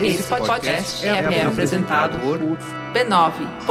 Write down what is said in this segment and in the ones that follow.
Esse podcast é, é apresentado por b9.com.br.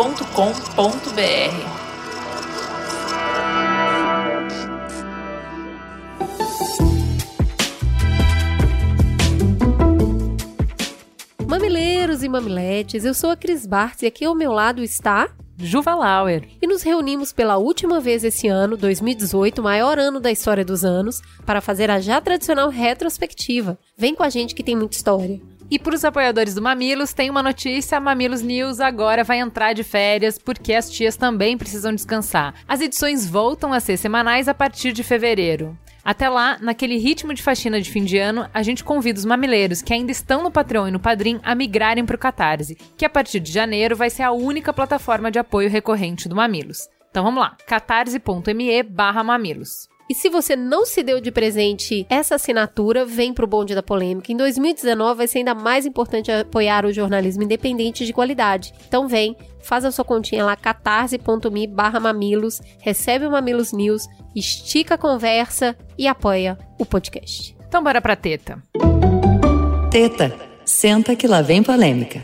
Mamileiros e mamiletes, eu sou a Cris Bartz e aqui ao meu lado está Juva Lauer. E nos reunimos pela última vez esse ano, 2018, maior ano da história dos anos, para fazer a já tradicional retrospectiva. Vem com a gente que tem muita história. E para os apoiadores do Mamilos, tem uma notícia: a Mamilos News agora vai entrar de férias porque as tias também precisam descansar. As edições voltam a ser semanais a partir de fevereiro. Até lá, naquele ritmo de faxina de fim de ano, a gente convida os mamileiros que ainda estão no Patreon e no Padrim a migrarem para o Catarse, que a partir de janeiro vai ser a única plataforma de apoio recorrente do Mamilos. Então vamos lá, catarse.me barra mamilos. E se você não se deu de presente essa assinatura, vem pro bonde da polêmica. Em 2019 vai ser ainda mais importante apoiar o jornalismo independente de qualidade. Então vem, faz a sua continha lá, catarse.me barra mamilos, recebe o Mamilos News, estica a conversa e apoia o podcast. Então bora pra teta. Teta, senta que lá vem polêmica.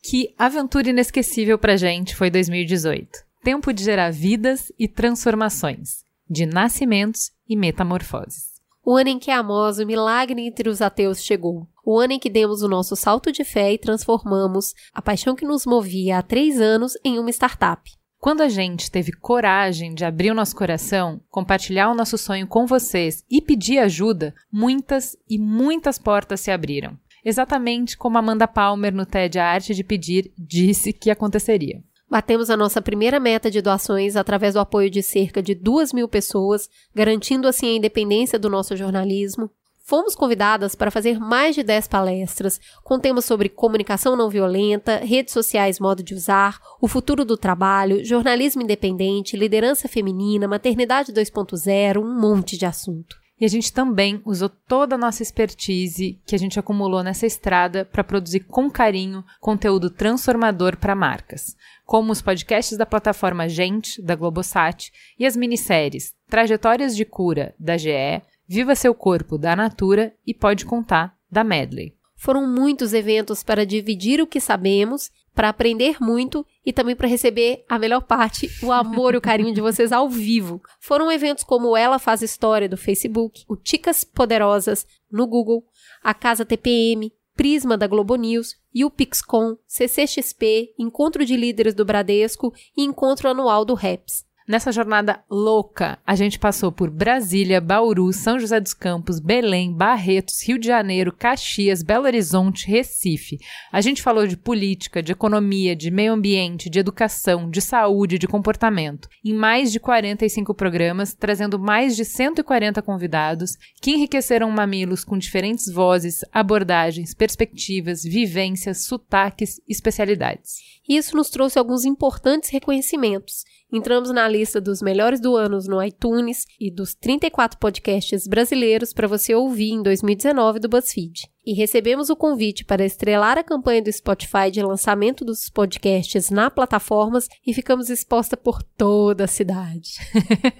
Que aventura inesquecível pra gente foi 2018. Tempo de gerar vidas e transformações de nascimentos e metamorfoses. O ano em que Amós, o milagre entre os ateus, chegou. O ano em que demos o nosso salto de fé e transformamos a paixão que nos movia há três anos em uma startup. Quando a gente teve coragem de abrir o nosso coração, compartilhar o nosso sonho com vocês e pedir ajuda, muitas e muitas portas se abriram. Exatamente como Amanda Palmer no TED A Arte de Pedir disse que aconteceria. Batemos a nossa primeira meta de doações através do apoio de cerca de duas mil pessoas, garantindo assim a independência do nosso jornalismo. Fomos convidadas para fazer mais de 10 palestras com temas sobre comunicação não violenta, redes sociais, modo de usar, o futuro do trabalho, jornalismo independente, liderança feminina, maternidade 2.0, um monte de assunto. E a gente também usou toda a nossa expertise que a gente acumulou nessa estrada para produzir com carinho conteúdo transformador para marcas, como os podcasts da plataforma Gente, da Globosat, e as minisséries Trajetórias de Cura, da GE, Viva Seu Corpo, da Natura e Pode Contar, da Medley. Foram muitos eventos para dividir o que sabemos para aprender muito e também para receber a melhor parte, o amor e o carinho de vocês ao vivo. Foram eventos como Ela Faz História do Facebook, o Ticas Poderosas no Google, a Casa TPM, Prisma da Globo News e o PixCon, CCXP, Encontro de Líderes do Bradesco e Encontro Anual do REPS. Nessa jornada louca, a gente passou por Brasília, Bauru, São José dos Campos, Belém, Barretos, Rio de Janeiro, Caxias, Belo Horizonte, Recife. A gente falou de política, de economia, de meio ambiente, de educação, de saúde, de comportamento, em mais de 45 programas, trazendo mais de 140 convidados que enriqueceram mamilos com diferentes vozes, abordagens, perspectivas, vivências, sotaques especialidades. Isso nos trouxe alguns importantes reconhecimentos Entramos na lista dos melhores do ano no iTunes e dos 34 podcasts brasileiros para você ouvir em 2019 do BuzzFeed e recebemos o convite para estrelar a campanha do Spotify de lançamento dos podcasts na plataformas e ficamos exposta por toda a cidade.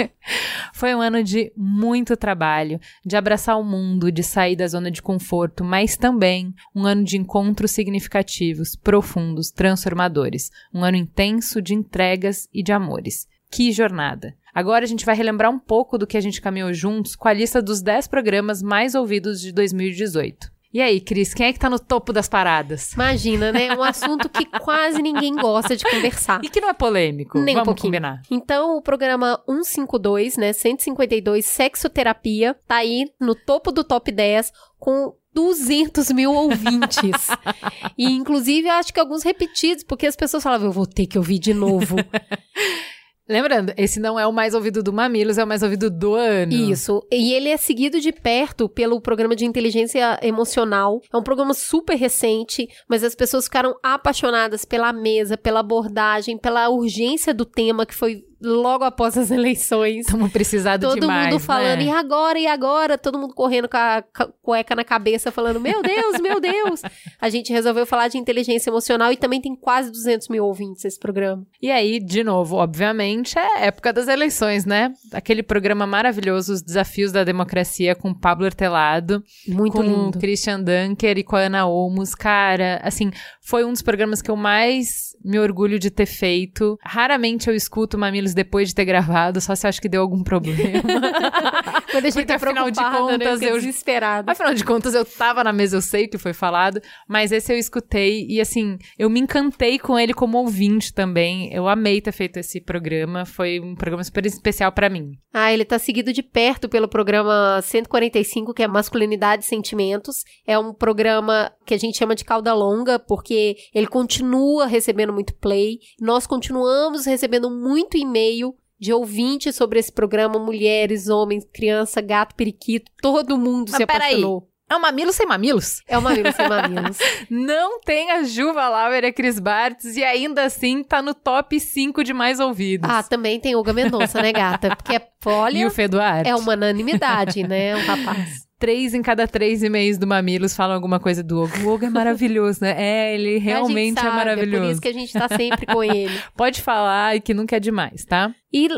Foi um ano de muito trabalho, de abraçar o mundo, de sair da zona de conforto, mas também um ano de encontros significativos, profundos, transformadores, um ano intenso de entregas e de amores. Que jornada! Agora a gente vai relembrar um pouco do que a gente caminhou juntos com a lista dos 10 programas mais ouvidos de 2018. E aí, Cris, quem é que tá no topo das paradas? Imagina, né? Um assunto que quase ninguém gosta de conversar. E que não é polêmico. Nem Vamos um pouquinho. combinar. Então, o programa 152, né? 152, Sexoterapia, tá aí no topo do top 10 com 200 mil ouvintes. e, inclusive, eu acho que alguns repetidos, porque as pessoas falavam, eu vou ter que ouvir de novo. Lembrando, esse não é o mais ouvido do Mamilos, é o mais ouvido do ano. Isso. E ele é seguido de perto pelo programa de inteligência emocional. É um programa super recente, mas as pessoas ficaram apaixonadas pela mesa, pela abordagem, pela urgência do tema que foi logo após as eleições. Estamos precisando Todo demais, mundo falando, né? e agora, e agora? Todo mundo correndo com a ca- cueca na cabeça, falando, meu Deus, meu Deus. A gente resolveu falar de inteligência emocional e também tem quase 200 mil ouvintes esse programa. E aí, de novo, obviamente, é época das eleições, né? Aquele programa maravilhoso, Os Desafios da Democracia, com Pablo Hortelado, Muito com lindo. Christian Dunker e com a Ana Olmos. Cara, assim, foi um dos programas que eu mais me orgulho de ter feito. Raramente eu escuto Mamilos depois de ter gravado, só se eu acho que deu algum problema. Quando a gente Porque, tá afinal de né? contas, Fica eu- desesperada. Afinal de contas, eu tava na mesa, eu sei o que foi falado, mas esse eu escutei e assim, eu me encantei com ele como ouvinte também. Eu amei ter feito esse programa, foi um programa super especial pra mim. Ah, ele tá seguido de perto pelo programa 145, que é Masculinidade e Sentimentos. É um programa que a gente chama de cauda longa, porque ele continua recebendo muito play. Nós continuamos recebendo muito e-mail de ouvintes sobre esse programa, mulheres, homens, criança, gato, periquito, todo mundo Mas se apaixonou. É um mamilo sem mamilos? É uma mamilo sem mamilos. Não tem a Juva Lauer e a Cris Bartz e ainda assim tá no top 5 de mais ouvidos. Ah, também tem Olga Mendonça, né, gata? Porque, e olha, o Fê Duarte? é uma unanimidade, né, um rapaz. Três em cada três e-mails do Mamilos falam alguma coisa do Hugo. O Hugo é maravilhoso, né? É, ele realmente sabe, é maravilhoso. É por isso que a gente tá sempre com ele. Pode falar e que nunca é demais, tá? E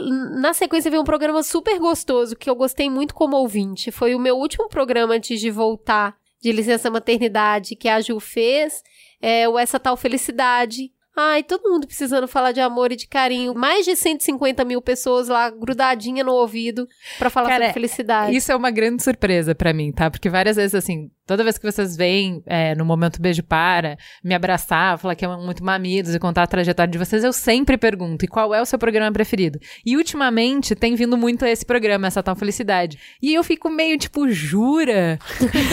na sequência veio um programa super gostoso que eu gostei muito como ouvinte. Foi o meu último programa antes de voltar de licença maternidade que a Ju fez. É o Essa Tal Felicidade. Ai, todo mundo precisando falar de amor e de carinho. Mais de 150 mil pessoas lá grudadinha no ouvido pra falar Cara, sobre felicidade. Isso é uma grande surpresa pra mim, tá? Porque várias vezes, assim, toda vez que vocês vêm é, no momento beijo para, me abraçar, falar que é muito mamidos e contar a trajetória de vocês, eu sempre pergunto: e qual é o seu programa preferido? E ultimamente tem vindo muito esse programa, essa tal felicidade. E eu fico meio tipo, jura?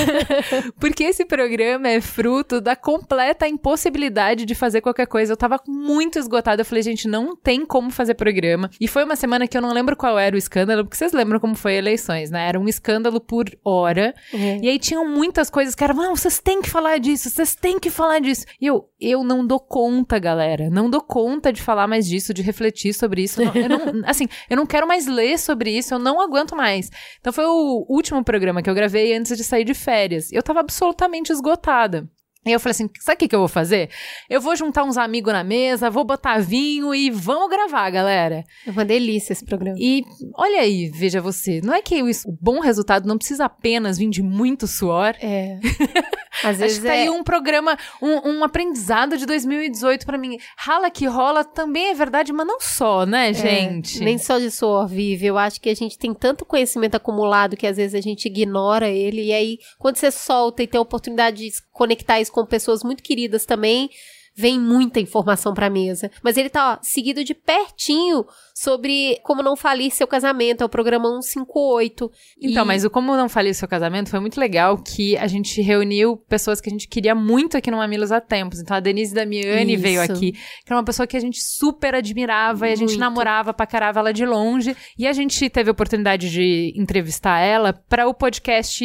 Porque esse programa é fruto da completa impossibilidade de fazer qualquer coisa. Eu tava muito esgotada. Eu falei, gente, não tem como fazer programa. E foi uma semana que eu não lembro qual era o escândalo, porque vocês lembram como foi eleições, né? Era um escândalo por hora. É. E aí tinham muitas coisas que eram, não, vocês têm que falar disso, vocês têm que falar disso. E eu, eu não dou conta, galera. Não dou conta de falar mais disso, de refletir sobre isso. Não- eu não, assim, eu não quero mais ler sobre isso, eu não aguento mais. Então foi o último programa que eu gravei antes de sair de férias. Eu tava absolutamente esgotada. E eu falei assim: sabe o que, que eu vou fazer? Eu vou juntar uns amigos na mesa, vou botar vinho e vamos gravar, galera. É uma delícia esse programa. E olha aí, veja você, não é que o, o bom resultado não precisa apenas vir de muito suor. É. Às Acho vezes que tá é... aí um programa, um, um aprendizado de 2018 pra mim. Rala que rola também é verdade, mas não só, né, gente? É, nem só de suor vive. Eu acho que a gente tem tanto conhecimento acumulado que às vezes a gente ignora ele. E aí, quando você solta e tem a oportunidade de conectar isso com pessoas muito queridas também, vem muita informação pra mesa. Mas ele tá, ó, seguido de pertinho sobre como não falir seu casamento. É o programa 158. Então, E- mas o Como Não Falei o Seu Casamento foi muito legal que a gente reuniu pessoas que a gente queria muito aqui no Mamilos há tempos. Então, a Denise Damiani Isso. veio aqui, que era uma pessoa que a gente super admirava e a gente Muito. namorava, pacarava ela de longe. E a gente teve a oportunidade de entrevistar ela para o podcast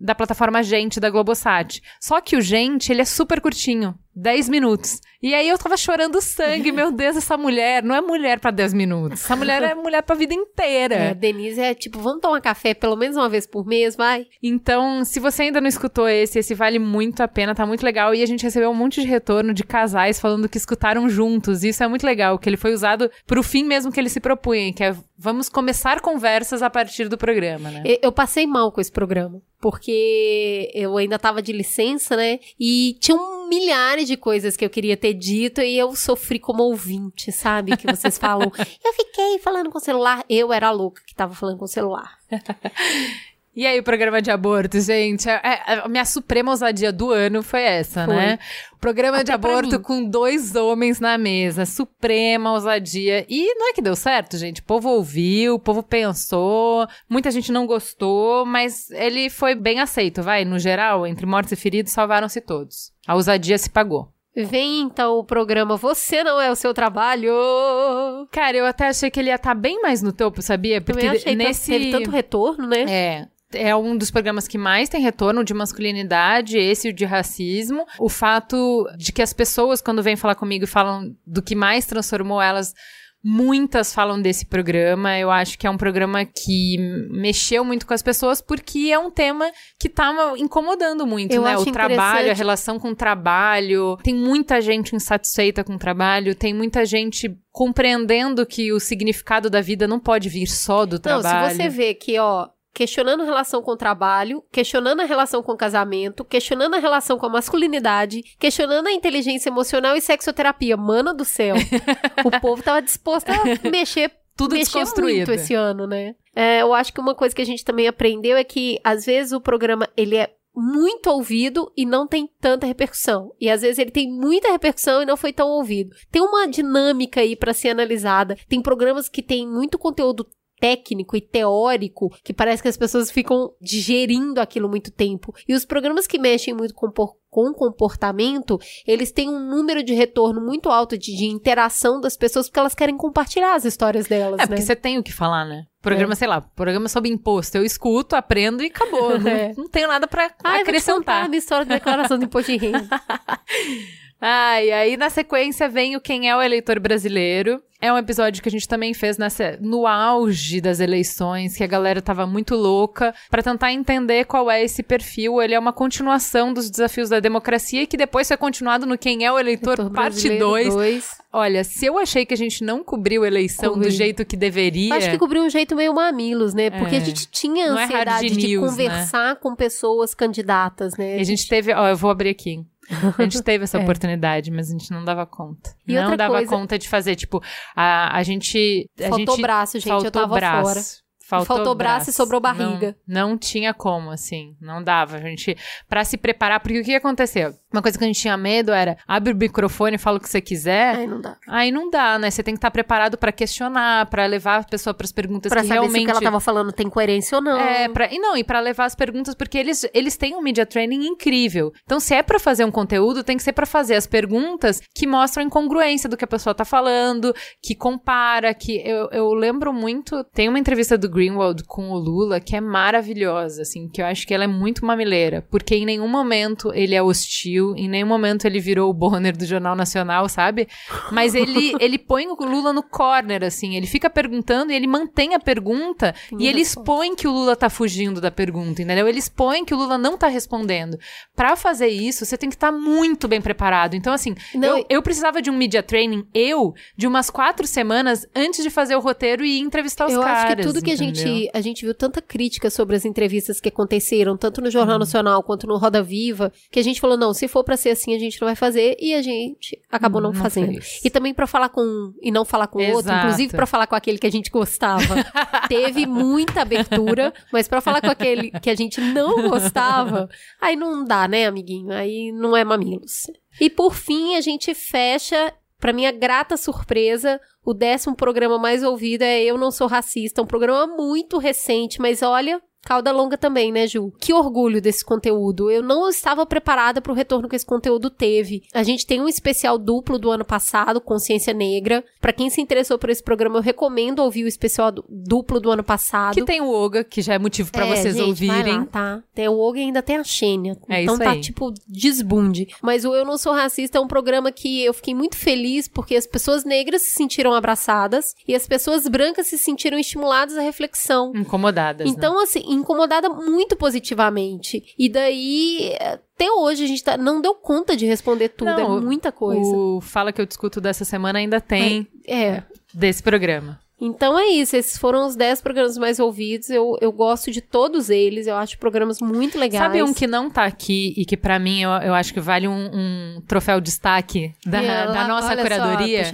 da plataforma Gente, da Globosat. Só que o Gente, ele é super curtinho. 10 minutos. E aí eu tava chorando sangue. Meu Deus, essa mulher não é mulher pra 10 minutos. Essa mulher é mulher pra vida inteira. É, Denise é tipo, vamos tomar café pelo menos uma vez por mês, vai? Então, se você ainda não escutou esse, esse vale muito a pena, tá muito legal. E a gente recebeu um monte de retorno de casais falando que escutaram juntos. Isso é muito legal, que ele foi usado pro fim mesmo que ele se propunha, que é vamos começar conversas a partir do programa, né? Eu- Eu passei mal com esse programa, porque eu ainda tava de licença, né? E tinham milhares de coisas que eu queria ter dito e eu sofri como ouvinte, sabe? Que vocês falam, eu fiquei falando com o celular. Eu era a louca que tava falando com o celular. E aí, o programa de aborto, gente? É- é- a minha suprema ousadia do ano foi essa, Foi. né? Programa Até de aborto com dois homens na mesa. Suprema ousadia. E não é que deu certo, gente. O povo ouviu, o povo pensou, muita gente não gostou, mas ele foi bem aceito, vai. No geral, entre mortos e feridos, salvaram-se todos. A ousadia se pagou. Vem então o programa Você Não É o Seu Trabalho. Cara, eu até achei que ele ia estar bem mais no topo, sabia? Porque Também achei, nesse... teve tanto retorno, né? É. É um dos programas que mais tem retorno de masculinidade, esse e o de racismo. O fato de que as pessoas, quando vêm falar comigo e falam do que mais transformou elas, Muitas falam desse programa. Eu acho que é um programa que mexeu muito com as pessoas porque é um tema que tá incomodando muito, Eu né? O trabalho, a relação com o trabalho. Tem muita gente insatisfeita com o trabalho, tem muita gente compreendendo que o significado da vida não pode vir só do Não, trabalho. se você vê que, ó, questionando a relação com o trabalho, questionando a relação com o casamento, questionando a relação com a masculinidade, questionando a inteligência emocional e sexoterapia, mana do céu. o povo tava disposto a mexer Tudo mexer desconstruído. muito esse ano, né? É, eu acho que uma coisa que a gente também aprendeu é que, às vezes, o programa, ele é muito ouvido e não tem tanta repercussão. E às vezes ele tem muita repercussão e não foi tão ouvido. Tem uma dinâmica aí pra ser analisada. Tem programas que tem muito conteúdo técnico e teórico que parece que as pessoas ficam digerindo aquilo muito tempo. E os programas que mexem muito com com comportamento, eles têm um número de retorno muito alto de, de interação das pessoas porque elas querem compartilhar as histórias delas, É, né? porque você tem o que falar, né? Programa, sei lá, programa sobre imposto. Eu escuto, aprendo e acabou. Não, É. não tenho nada pra Ah, eu vou te contar acrescentar. a minha história de declaração de imposto de renda. Ah, e aí na sequência vem o Quem é o Eleitor Brasileiro. É um episódio que a gente também fez nessa, no auge das eleições, que a galera tava muito louca, pra tentar entender qual é esse perfil. Ele é uma continuação dos desafios da democracia, que depois foi continuado no Quem é o Eleitor, Eleitor parte brasileiro 2. dois. Olha, se eu achei que a gente não cobriu a eleição Cobri. do jeito que deveria. Acho que cobriu um jeito meio mamilos, né? Porque É. a gente tinha é ansiedade de news, conversar com pessoas candidatas, né? E a gente teve, ó, eu vou abrir aqui. A gente teve essa É. oportunidade, mas a gente não dava conta. E não dava coisa- conta de fazer, tipo, a, a gente. A Faltou gente braço, gente. faltou eu tava braço. fora. Faltou, Faltou braço e sobrou barriga. Não, não tinha como, assim. Não dava. A gente, pra se preparar, porque o que aconteceu? Uma coisa que a gente tinha medo era abre o microfone e fala o que você quiser. Ai, não dá. Aí não dá, né? Você tem que estar preparado pra questionar, pra levar a pessoa pras perguntas Pra que saber realmente se o que ela tava falando tem coerência ou não. é, pra, e não, e pra levar as perguntas, porque eles, eles têm um media training incrível. Então, se é pra fazer um conteúdo, tem que ser pra fazer as perguntas que mostram a incongruência do que a pessoa tá falando, que compara, que eu, eu lembro muito, tem uma entrevista do Greenwald com o Lula que é maravilhosa, assim, que eu acho que ela é muito mamileira, porque em nenhum momento ele é hostil, em nenhum momento ele virou o Bonner do Jornal Nacional, sabe? Mas ele, ele põe o Lula no corner, assim, ele fica perguntando e ele mantém a pergunta e ele expõe que o Lula tá fugindo da pergunta, entendeu? Ele expõe que o Lula não tá respondendo. Pra fazer isso, você tem que estar muito bem preparado. Então, assim, Não, eu, eu precisava de um media training, eu, de umas quatro semanas antes de fazer o roteiro e entrevistar os eu caras. acho que tudo que a entendeu? gente, a gente viu tanta crítica sobre as entrevistas que aconteceram, tanto no Jornal Nacional quanto no Roda Viva, que a gente falou, não, se for pra ser assim, a gente não vai fazer, e a gente acabou não, Não fazendo. fez. E também pra falar com um e não falar com o outro, inclusive pra falar com aquele que a gente gostava. Teve muita abertura, mas pra falar com aquele que a gente não gostava, aí não dá, né, amiguinho? Aí não é mamilos. E por fim, a gente fecha Pra minha grata surpresa, o décimo programa mais ouvido é Eu Não Sou Racista, um programa muito recente, mas olha, cauda longa também, né, Ju? Que orgulho desse conteúdo. Eu não estava preparada para o retorno que esse conteúdo teve. A gente tem um especial duplo do ano passado, Consciência Negra. Pra quem se interessou por esse programa, eu recomendo ouvir o especial du- duplo do ano passado. Que tem o Oga, que já é motivo pra É, vocês gente, ouvirem. lá, tá? Tem o Og e ainda tem a Xênia. É então isso tá, aí. tipo, desbunde. Mas o Eu Não Sou Racista é um programa que eu fiquei muito feliz porque as pessoas negras se sentiram abraçadas e as pessoas brancas se sentiram estimuladas à reflexão. Incomodadas. né? Então, assim, incomodada muito positivamente. E daí, até hoje, a gente tá- não deu conta de responder tudo. Não, é muita coisa. O Fala que eu discuto dessa semana ainda tem É. desse programa. Então é isso, esses foram os 10 programas mais ouvidos. Eu, eu gosto de todos eles, eu acho programas muito legais. Sabe um que não tá aqui e que pra mim eu, eu acho que vale um, um troféu destaque da, E da nossa olha só, curadoria?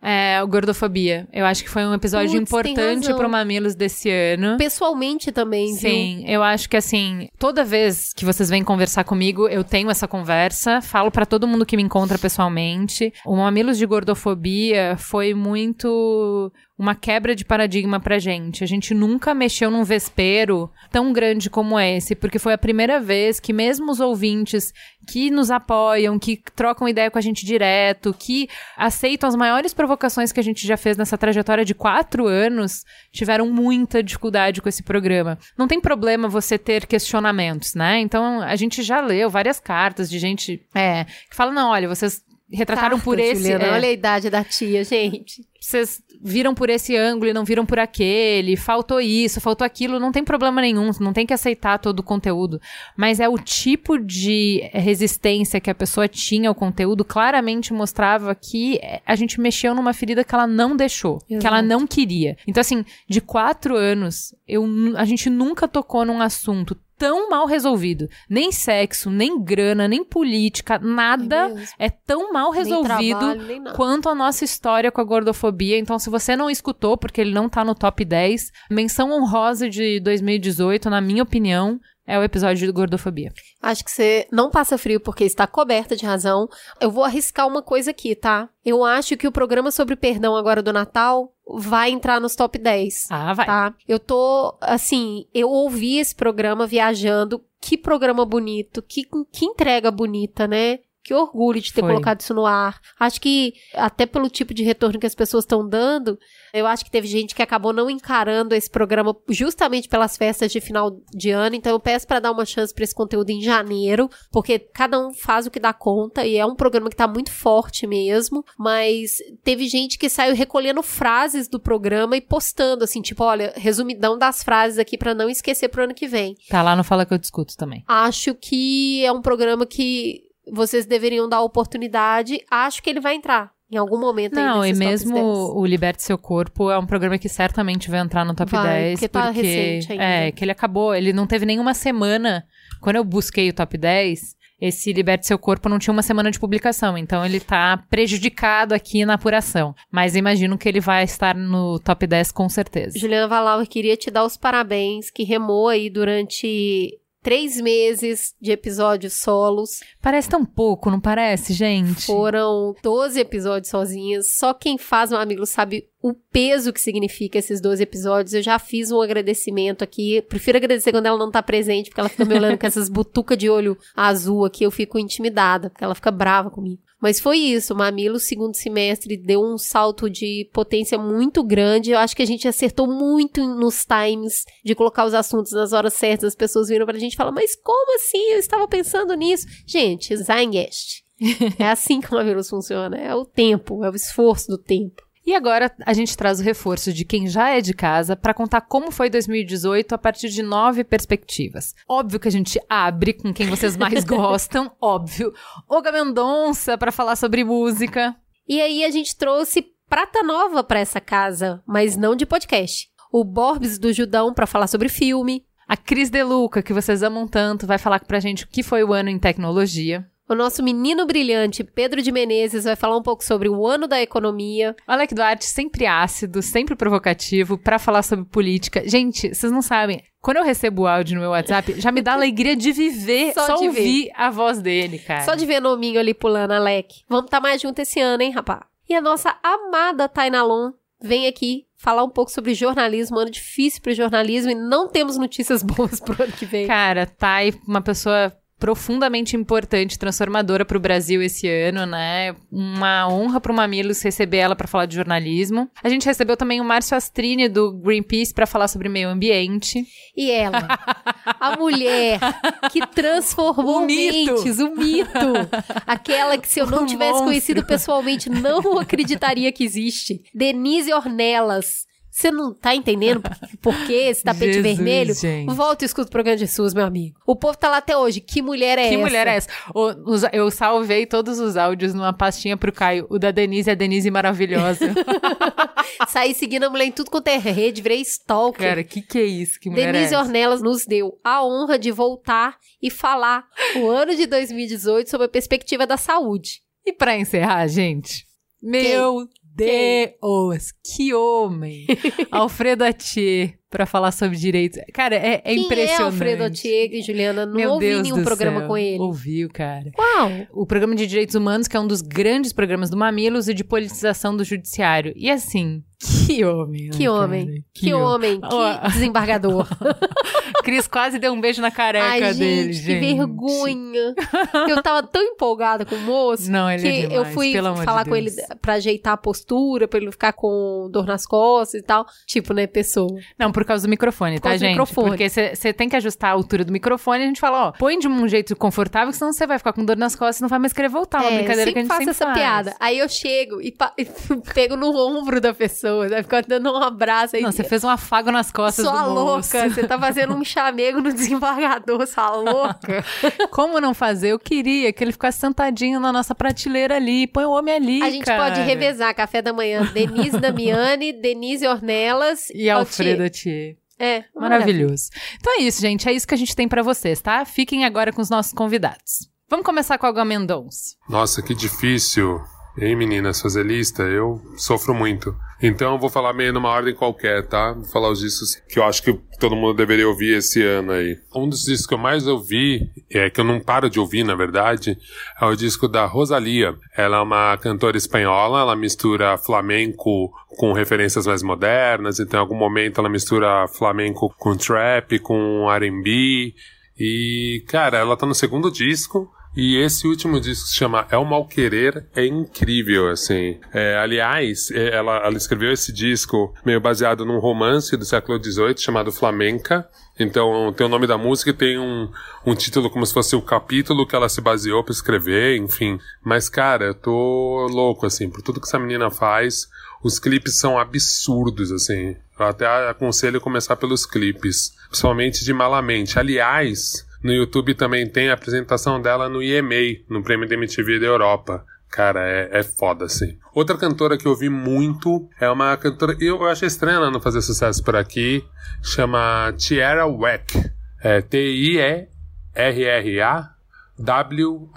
É o Gordofobia. Eu acho que foi um episódio tem importante pro Mamilos desse ano. Pessoalmente também, viu? Sim, eu acho que assim, toda vez que vocês vêm conversar comigo, eu tenho essa conversa, falo pra todo mundo que me encontra pessoalmente. O Mamilos de Gordofobia foi muito uma quebra de paradigma pra gente. A gente nunca mexeu num vespeiro tão grande como esse, porque foi a primeira vez que mesmo os ouvintes que nos apoiam, que trocam ideia com a gente direto, que aceitam as maiores provocações que a gente já fez nessa trajetória de quatro anos, tiveram muita dificuldade com esse programa. Não tem problema você ter questionamentos, né? Então, a gente já leu várias cartas de gente é, que fala, não, olha, vocês retrataram por esse. Juliana, é, Olha a idade da tia, gente. vocês viram por esse ângulo e não viram por aquele, faltou isso, faltou aquilo, não tem problema nenhum, não tem que aceitar todo o conteúdo. Mas é o tipo de resistência que a pessoa tinha ao conteúdo, claramente mostrava que a gente mexeu numa ferida que ela não deixou, que ela Exato. não queria. Então, assim, de quatro anos, eu, a gente nunca tocou num assunto tão mal resolvido. Nem sexo, nem grana, nem política, nada mesmo. é tão mal Nem resolvido trabalho, nem quanto a nossa história com a gordofobia. Então, se você não escutou, porque ele não tá no top 10, menção honrosa de 2018, na minha opinião, é o episódio de gordofobia. Acho que você não passa frio porque está coberta de razão. Eu vou arriscar uma coisa aqui, tá? Eu acho que o programa sobre perdão agora do Natal vai entrar nos top 10. Ah, vai. Tá? Eu tô, assim, eu ouvi esse programa viajando. Que programa bonito, que, que entrega bonita, né? Que orgulho de ter Foi. colocado isso no ar. Acho que, até pelo tipo de retorno que as pessoas estão dando, eu acho que teve gente que acabou não encarando esse programa justamente pelas festas de final de ano. Então eu peço pra dar uma chance pra esse conteúdo em janeiro, porque cada um faz o que dá conta e é um programa que tá muito forte mesmo. Mas teve gente que saiu recolhendo frases do programa e postando assim, tipo, olha, resumidão das frases aqui pra não esquecer pro ano que vem. Tá lá no Fala Que Eu Discuto também. Acho que é um programa que vocês deveriam dar oportunidade. Acho que ele vai entrar em algum momento aí Não, e mesmo 10. o Liberte Seu Corpo é um programa que certamente vai entrar no top Vai, 10. porque tá recente ainda. É, que ele acabou, ele não teve nenhuma semana. Quando eu busquei o top 10, esse Liberte Seu Corpo não tinha uma semana de publicação, então ele tá prejudicado aqui na apuração. Mas imagino que ele vai estar no top 10 com certeza. Juliana Valauer queria te dar os parabéns, que remou aí durante três meses de episódios solos. Parece tão pouco, não parece, gente? Foram 12 episódios sozinhas. Só quem faz um amigo sabe o peso que significa esses 12 episódios. Eu já fiz um agradecimento aqui. Prefiro agradecer quando ela não tá presente, porque ela fica me olhando com essas butucas de olho azul aqui. Eu fico intimidada, porque ela fica brava comigo. Mas foi isso, o Mamilo, segundo semestre, deu um salto de potência muito grande. Eu acho que a gente acertou muito nos times de colocar os assuntos nas horas certas. As pessoas viram pra gente e falam, mas como assim? Eu estava pensando nisso. Gente, Zeitgeist. é assim que o Mamilus funciona. É o tempo, é o esforço do tempo. E agora a gente traz o reforço de quem já é de casa para contar como foi 2018 a partir de nove perspectivas. Óbvio que a gente abre com quem vocês mais gostam, óbvio. Olga Mendonça para falar sobre música. E aí a gente trouxe prata nova pra essa casa, mas não de podcast. O Borbs do Judão pra falar sobre filme. A Cris Deluca, que vocês amam tanto, vai falar pra gente o que foi o ano em tecnologia. O nosso menino brilhante, Pedro de Menezes, vai falar um pouco sobre o ano da economia. O Alec Duarte, sempre ácido, sempre provocativo, pra falar sobre política. Gente, vocês não sabem. Quando eu recebo o áudio no meu WhatsApp, já me dá alegria de viver, Só só, de ouvir a voz dele, cara. Só de ver nominho ali pulando, Alec. Vamos estar mais junto esse ano, hein, rapá? E a nossa amada Tainalon vem aqui falar um pouco sobre jornalismo, ano difícil pro jornalismo e não temos notícias boas pro ano que vem. Cara, Thay, uma pessoa profundamente importante, transformadora para o Brasil esse ano, né? Uma honra para o Mamilos receber ela para falar de jornalismo. A gente recebeu também o Márcio Astrini do Greenpeace para falar sobre meio ambiente. E ela, a mulher que transformou O mito. mentes, o mito. Aquela que se eu não O tivesse monstro. conhecido pessoalmente, não acreditaria que existe. Denise Ornelas. Você não tá entendendo por, que esse tapete Jesus, vermelho? gente. Volta e escuta o programa de SUS, meu amigo. O povo tá lá até hoje. Que mulher é que essa? mulher é essa? Eu salvei todos os áudios numa pastinha pro Caio. O da Denise é a Denise maravilhosa. Saí seguindo a mulher em tudo quanto é rede, virei stalker. Cara, que que é isso? Que mulher Denise é essa? Ornelas nos deu a honra de voltar e falar o ano de 2018 sobre a perspectiva da saúde. E pra encerrar, gente, meu Deus, que homem! Alfredo Atier pra falar sobre direitos. Cara, é, é Quem impressionante. é Alfredo Atier, Juliana? Não Meu ouvi Deus nenhum programa céu. com ele. Ouviu, cara. Uau! O programa de direitos humanos, que é um dos grandes programas do Mamilos e de politização do judiciário. E assim, que homem. Que né, homem. cara? Que, homem. Que desembargador. Cris quase deu um beijo na careca Ai, dele, gente, gente. que vergonha. Eu tava tão empolgada com o moço Não, ele que é eu demais, fui pelo amor de falar com ele pra ajeitar a postura, pra ele não ficar com dor nas costas e tal. Tipo, né, pessoa. Não, por causa do microfone, Por tá, gente? microfone. Porque você tem que ajustar a altura do microfone e a gente fala, ó, põe de um jeito confortável, senão você vai ficar com dor nas costas e não vai mais querer voltar. Uma É, brincadeira eu que a gente faço sempre essa faz. piada. Aí eu chego e, e pego no ombro da pessoa, né? Fico dando um abraço aí. Não, você fez um afago nas costas Sua do moço. louca, você tá fazendo um chamego no desembargador, sua louca. Como não fazer? Eu queria que ele ficasse sentadinho na nossa prateleira ali. Põe o homem ali, A gente cara. pode revezar café da manhã. Denise Damiani, Denise Ornelas E Alfredo Thier. É, Maravilhoso. Então é isso, gente. É isso que a gente tem pra vocês, tá? Fiquem agora com os nossos convidados. Vamos começar com a Mendonça. Nossa, que difícil. Hein, meninas, fazer lista? Eu sofro muito. Então eu vou falar meio numa ordem qualquer, tá? Vou falar os discos que eu acho que todo mundo deveria ouvir esse ano aí. Um dos discos que eu mais ouvi, é que eu não paro de ouvir, na verdade, é o disco da Rosalia. Ela é uma cantora espanhola, ela mistura flamenco com referências mais modernas, então em algum momento ela mistura flamenco com trap, com R&B, e, cara, ela tá no segundo disco. E esse último disco que se chama É o Mal Querer é incrível, assim. É, aliás, é, ela, ela escreveu esse disco meio baseado num romance do século XVIII chamado Flamenca. Então tem o nome da música e tem um, um título como se fosse o capítulo que ela se baseou pra escrever, enfim. Mas, cara, eu tô louco, assim, por tudo que essa menina faz. Os clipes são absurdos, assim. Eu até aconselho começar pelos clipes, principalmente de Malamente. Aliás, no YouTube também tem a apresentação dela no EMA, no Prêmio da MTV da Europa. Cara, é, é foda, assim. Outra cantora que eu ouvi muito é uma cantora. Eu, eu achei estranha ela não fazer sucesso por aqui. Chama Tierra Whack. É T-I-E-R-R-A W-H-A-C-K.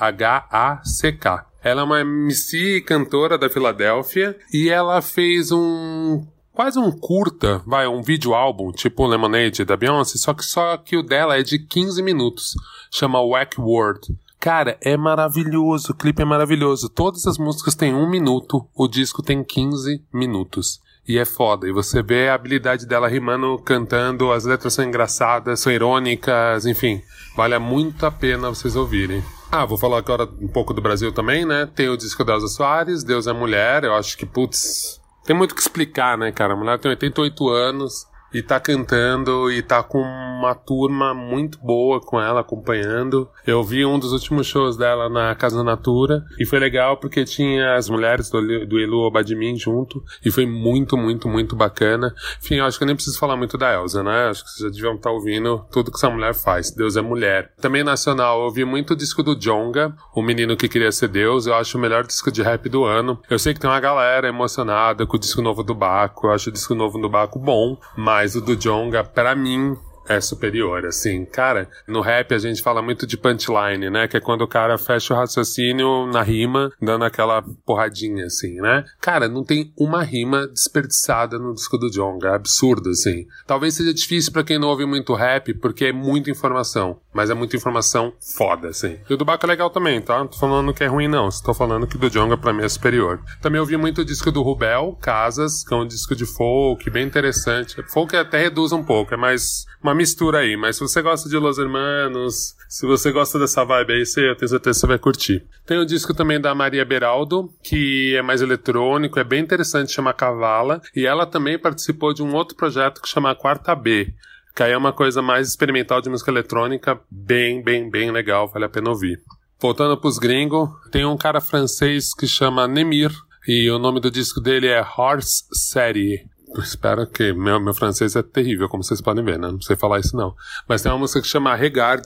Ela é uma MC cantora da Filadélfia e ela fez um quase um curta, vai, um vídeo álbum, tipo Lemonade da Beyoncé, só que só que o dela é de 15 minutos. Chama Whack World. Cara, é maravilhoso, o clipe é maravilhoso. Todas as músicas têm um minuto, o disco tem 15 minutos. E é foda. E você vê a habilidade dela rimando, cantando, as letras são engraçadas, são irônicas, enfim. Vale muito a pena vocês ouvirem. Ah, vou falar agora um pouco do Brasil também, né? Tem o disco da Elza Soares, Deus é Mulher. Eu acho que, putz, tem muito o que explicar, né, cara? A mulher tem 88 anos e tá cantando e tá com uma turma muito boa com ela acompanhando. Eu vi um dos últimos shows dela na Casa Natura e foi legal porque tinha as mulheres do, do Elu Obadimim junto e foi muito, muito, muito bacana. Enfim, eu acho que eu nem preciso falar muito da Elsa, né? Acho que vocês já deviam estar ouvindo tudo que essa mulher faz. Deus é mulher. Também nacional, eu ouvi muito o disco do Jonga, O Menino que Queria Ser Deus. Eu acho o melhor disco de rap do ano. Eu sei que tem uma galera emocionada com o disco novo do Baco. Eu acho o disco novo do Baco bom, mas o do Jonga, pra mim, é superior, assim. Cara, no rap a gente fala muito de punchline, né? Que é quando o cara fecha o raciocínio na rima, dando aquela porradinha, assim, né? Cara, não tem uma rima desperdiçada no disco do Jonga. É absurdo, assim. Talvez seja difícil pra quem não ouve muito rap, porque é muita informação. Mas é muita informação foda, assim. E o do Baco é legal também, tá? Não tô falando que é ruim, não. Estou falando que o do Jonga pra mim é superior. Também ouvi muito o disco do Rubel, Casas, que é um disco de folk, bem interessante. Folk até reduz um pouco, é mais uma mistura aí. Mas se você gosta de Los Hermanos, se você gosta dessa vibe aí, você, eu tenho certeza que você vai curtir. Tem o disco também da Maria Beraldo, que é mais eletrônico, é bem interessante, chama Cavala. E ela também participou de um outro projeto que chama Quarta B. Que aí é uma coisa mais experimental de música eletrônica, bem, bem, bem legal, vale a pena ouvir. Voltando pros gringos, tem um cara francês que chama Nemir, e o nome do disco dele é Horse Série. Espero que meu, meu francês é terrível, como vocês podem ver, né? Não sei falar isso não. Mas tem uma música que chama Regard,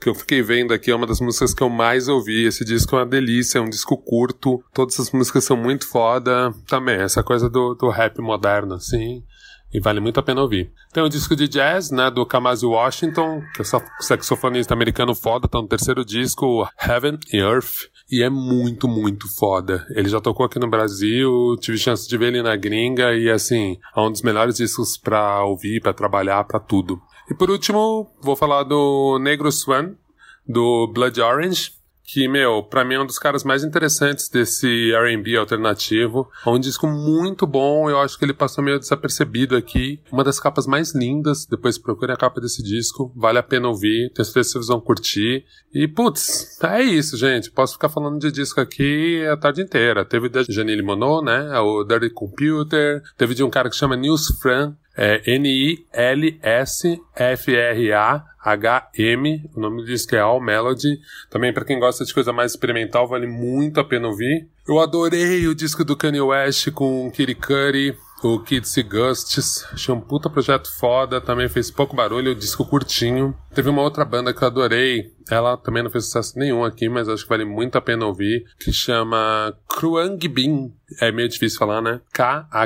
que eu fiquei vendo aqui, é uma das músicas que eu mais ouvi. Esse disco é uma delícia, é um disco curto. Todas as músicas são muito foda. Também, essa coisa do, do rap moderno, assim. E vale muito a pena ouvir. Tem o disco de jazz, né, do Kamasi Washington, que é saxofonista americano foda, tá no terceiro disco, Heaven and Earth. E é muito, muito foda. Ele já tocou aqui no Brasil, tive chance de ver ele na gringa e assim, é um dos melhores discos pra ouvir, pra trabalhar, pra tudo. E por último, vou falar do Negro Swan, do Blood Orange, que, meu, pra mim é um dos caras mais interessantes desse R&B alternativo. É um disco muito bom, eu acho que ele passou meio desapercebido aqui. Uma das capas mais lindas, depois procurem a capa desse disco, vale a pena ouvir, tenho certeza que vocês vão curtir. E, putz, é isso, gente, posso ficar falando de disco aqui a tarde inteira. Teve da Janine Monod, né, o Dirty Computer, teve de um cara que chama Nils Fran, é N-I-L-S-F-R-A-H-M. O nome diz que é All Melody. Também para quem gosta de coisa mais experimental, vale muito a pena ouvir. Eu adorei o disco do Kanye West com Kitty Cudi. O Kids e Gusts, achei um puta projeto foda, também fez pouco barulho, o disco curtinho. Teve uma outra banda que eu adorei, ela também não fez sucesso nenhum aqui, mas acho que vale muito a pena ouvir, que chama Kruang Bin. É meio difícil falar, né? K-H-R-U-A-N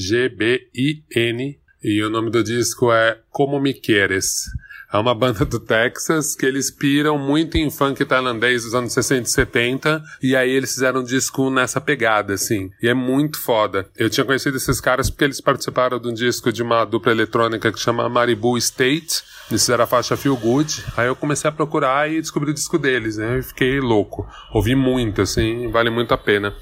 G-B-I-N. E o nome do disco é Como Me Queres. É uma banda do Texas que eles piram muito em funk tailandês dos anos 60 e 70. E aí eles fizeram um disco nessa pegada, assim. E é muito foda. Eu tinha conhecido esses caras porque eles participaram de um disco de uma dupla eletrônica que chama Maribu State. Eles fizeram a faixa Feel Good. Aí eu comecei a procurar e descobri o disco deles, né? E fiquei louco. Ouvi muito, assim, vale muito a pena.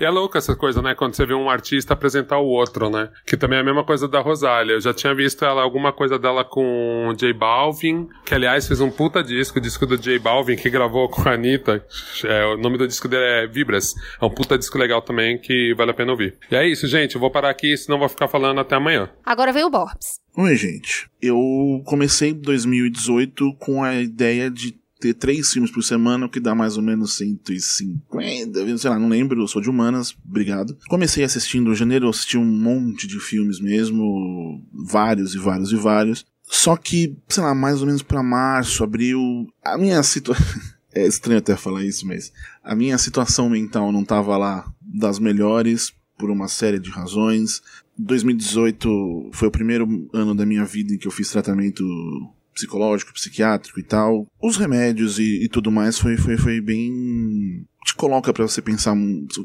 E é louco essa coisa, né? Quando você vê um artista apresentar o outro, né? Que também é a mesma coisa da Rosália. Eu já tinha visto ela, alguma coisa dela com J Balvin, que aliás fez um puta disco, o disco do J Balvin, que gravou com a Anitta. É, o nome do disco dele é Vibras. É um puta disco legal também que vale a pena ouvir. E é isso, gente. Eu vou parar aqui, senão vou ficar falando até amanhã. Agora vem o Borbs. Oi, gente. Eu comecei 2018 com a ideia de ter três filmes por semana, o que dá mais ou menos 150, sei lá, não lembro, eu sou de humanas, obrigado. Comecei assistindo em janeiro, assisti um monte de filmes mesmo, vários e vários e vários. Só que, sei lá, mais ou menos para março, abril, a minha situação. é estranho até falar isso, mas a minha situação mental não tava lá das melhores por uma série de razões. 2018 foi o primeiro ano da minha vida em que eu fiz tratamento psicológico, psiquiátrico e tal. Os remédios e, e tudo mais foi, foi, foi bem. te coloca para você pensar.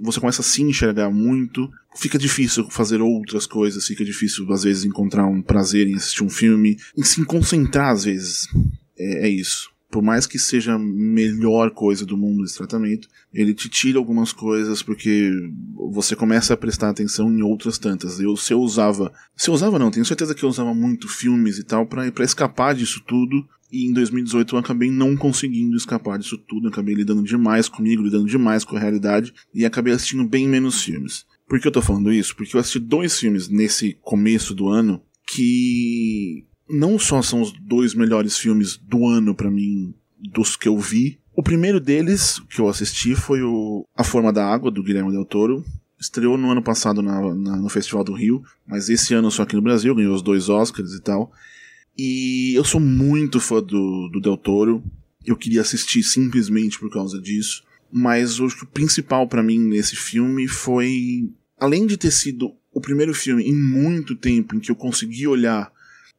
Você começa a se enxergar muito. Fica difícil fazer outras coisas, fica difícil às vezes encontrar um prazer em assistir um filme, em se concentrar às vezes. é, é isso por mais que seja a melhor coisa do mundo esse tratamento, ele te tira algumas coisas porque você começa a prestar atenção em outras tantas. Eu, se eu usava. Se eu usava, não, tenho certeza que eu usava muito filmes e tal para escapar disso tudo. E em 2018 eu acabei não conseguindo escapar disso tudo. Eu acabei lidando demais comigo, lidando demais com a realidade. E acabei assistindo bem menos filmes. Por que eu tô falando isso? Porque eu assisti dois filmes nesse começo do ano que não só são os dois melhores filmes do ano para mim, dos que eu vi. O primeiro deles que eu assisti foi o A Forma da Água, do Guilherme Del Toro. Estreou no ano passado na, na, no Festival do Rio, mas esse ano só aqui no Brasil, ganhou os dois Oscars e tal. E eu sou muito fã do, do Del Toro. Eu queria assistir simplesmente por causa disso. Mas o principal para mim nesse filme foi, além de ter sido o primeiro filme em muito tempo em que eu consegui olhar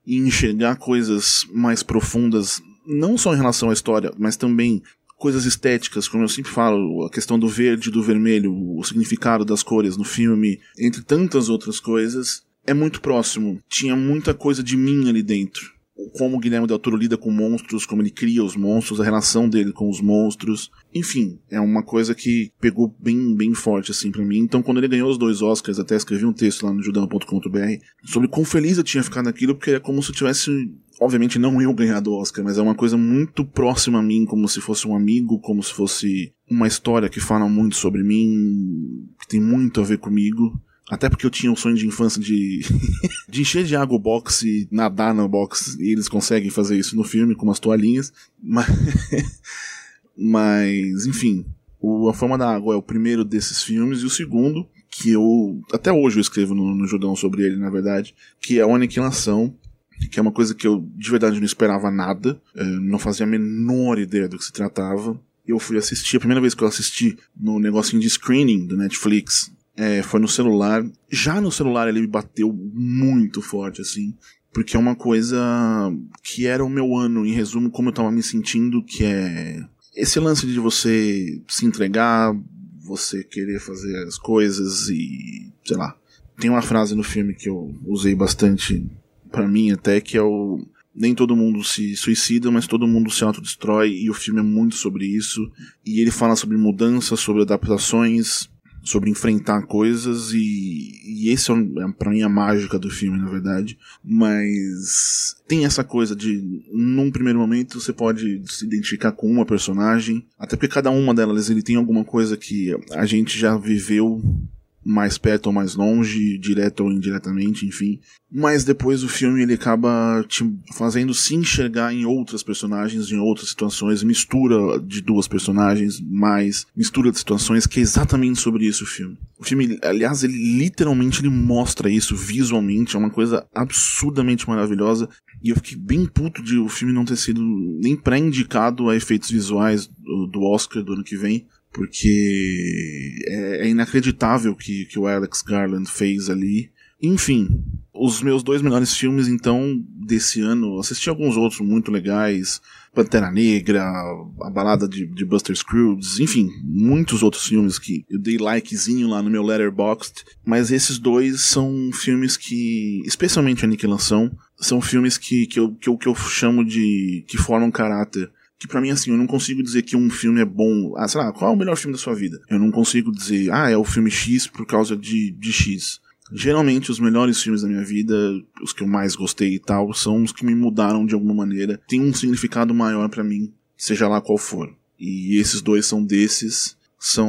e enxergar coisas mais profundas, não só em relação à história, mas também coisas estéticas, como eu sempre falo, a questão do verde, do vermelho, o significado das cores no filme, entre tantas outras coisas, é muito próximo. Tinha muita coisa de mim ali dentro. Como o Guilherme Del Toro lida com monstros, como ele cria os monstros, a relação dele com os monstros. Enfim, é uma coisa que pegou bem, bem forte assim para mim. Então, quando ele ganhou os dois Oscars, até escrevi um texto lá no judão.com.br sobre quão feliz eu tinha ficado naquilo, porque é como se eu tivesse obviamente não eu ganhar do Oscar, mas é uma coisa muito próxima a mim, como se fosse um amigo, como se fosse uma história que fala muito sobre mim, que tem muito a ver comigo. Até porque eu tinha o sonho de infância de, de encher de água o box e nadar no box, e eles conseguem fazer isso no filme com umas toalhinhas. Mas, mas enfim, o A Forma da Água é o primeiro desses filmes, e o segundo, que eu até hoje eu escrevo no, no Judão sobre ele, na verdade, que é a Aniquilação, que é uma coisa que eu de verdade não esperava nada, é, não fazia a menor ideia do que se tratava. Eu fui assistir, a primeira vez que eu assisti no negocinho de screening do Netflix, é, foi no celular. Já no celular ele me bateu muito forte, assim, porque é uma coisa que era o meu ano, em resumo, como eu tava me sentindo, que é esse lance de você se entregar, você querer fazer as coisas e, sei lá. Tem uma frase no filme que eu usei bastante para mim até que é o nem todo mundo se suicida, mas todo mundo se autodestrói, e o filme é muito sobre isso. E ele fala sobre mudanças, sobre adaptações, sobre enfrentar coisas, e, e esse é, é para mim a mágica do filme, na verdade. Mas tem essa coisa de, num primeiro momento, você pode se identificar com uma personagem, até porque cada uma delas ele tem alguma coisa que a gente já viveu mais perto ou mais longe, direto ou indiretamente, enfim. Mas depois o filme ele acaba te fazendo se enxergar em outras personagens, em outras situações, mistura de duas personagens, mais mistura de situações, que é exatamente sobre isso o filme. O filme, aliás, ele literalmente ele mostra isso visualmente, é uma coisa absurdamente maravilhosa. E eu fiquei bem puto de o filme não ter sido nem pré-indicado a efeitos visuais do, do Oscar do ano que vem, porque é, é inacreditável que, que o Alex Garland fez ali. Enfim, os meus dois melhores filmes, então, desse ano, assisti alguns outros muito legais. Pantera Negra, a balada de, de Buster Scruggs, enfim, muitos outros filmes que eu dei likezinho lá no meu Letterboxd, mas esses dois são filmes que, especialmente Aniquilação, são filmes que, que, eu, que, eu, que eu chamo de. que formam caráter que para mim, assim, eu não consigo dizer que um filme é bom. Ah, sei lá, qual é o melhor filme da sua vida? Eu não consigo dizer, ah, é o filme X por causa de, de X. Geralmente, os melhores filmes da minha vida, os que eu mais gostei e tal, são os que me mudaram de alguma maneira. Tem um significado maior para mim, seja lá qual for. E esses dois são desses. São,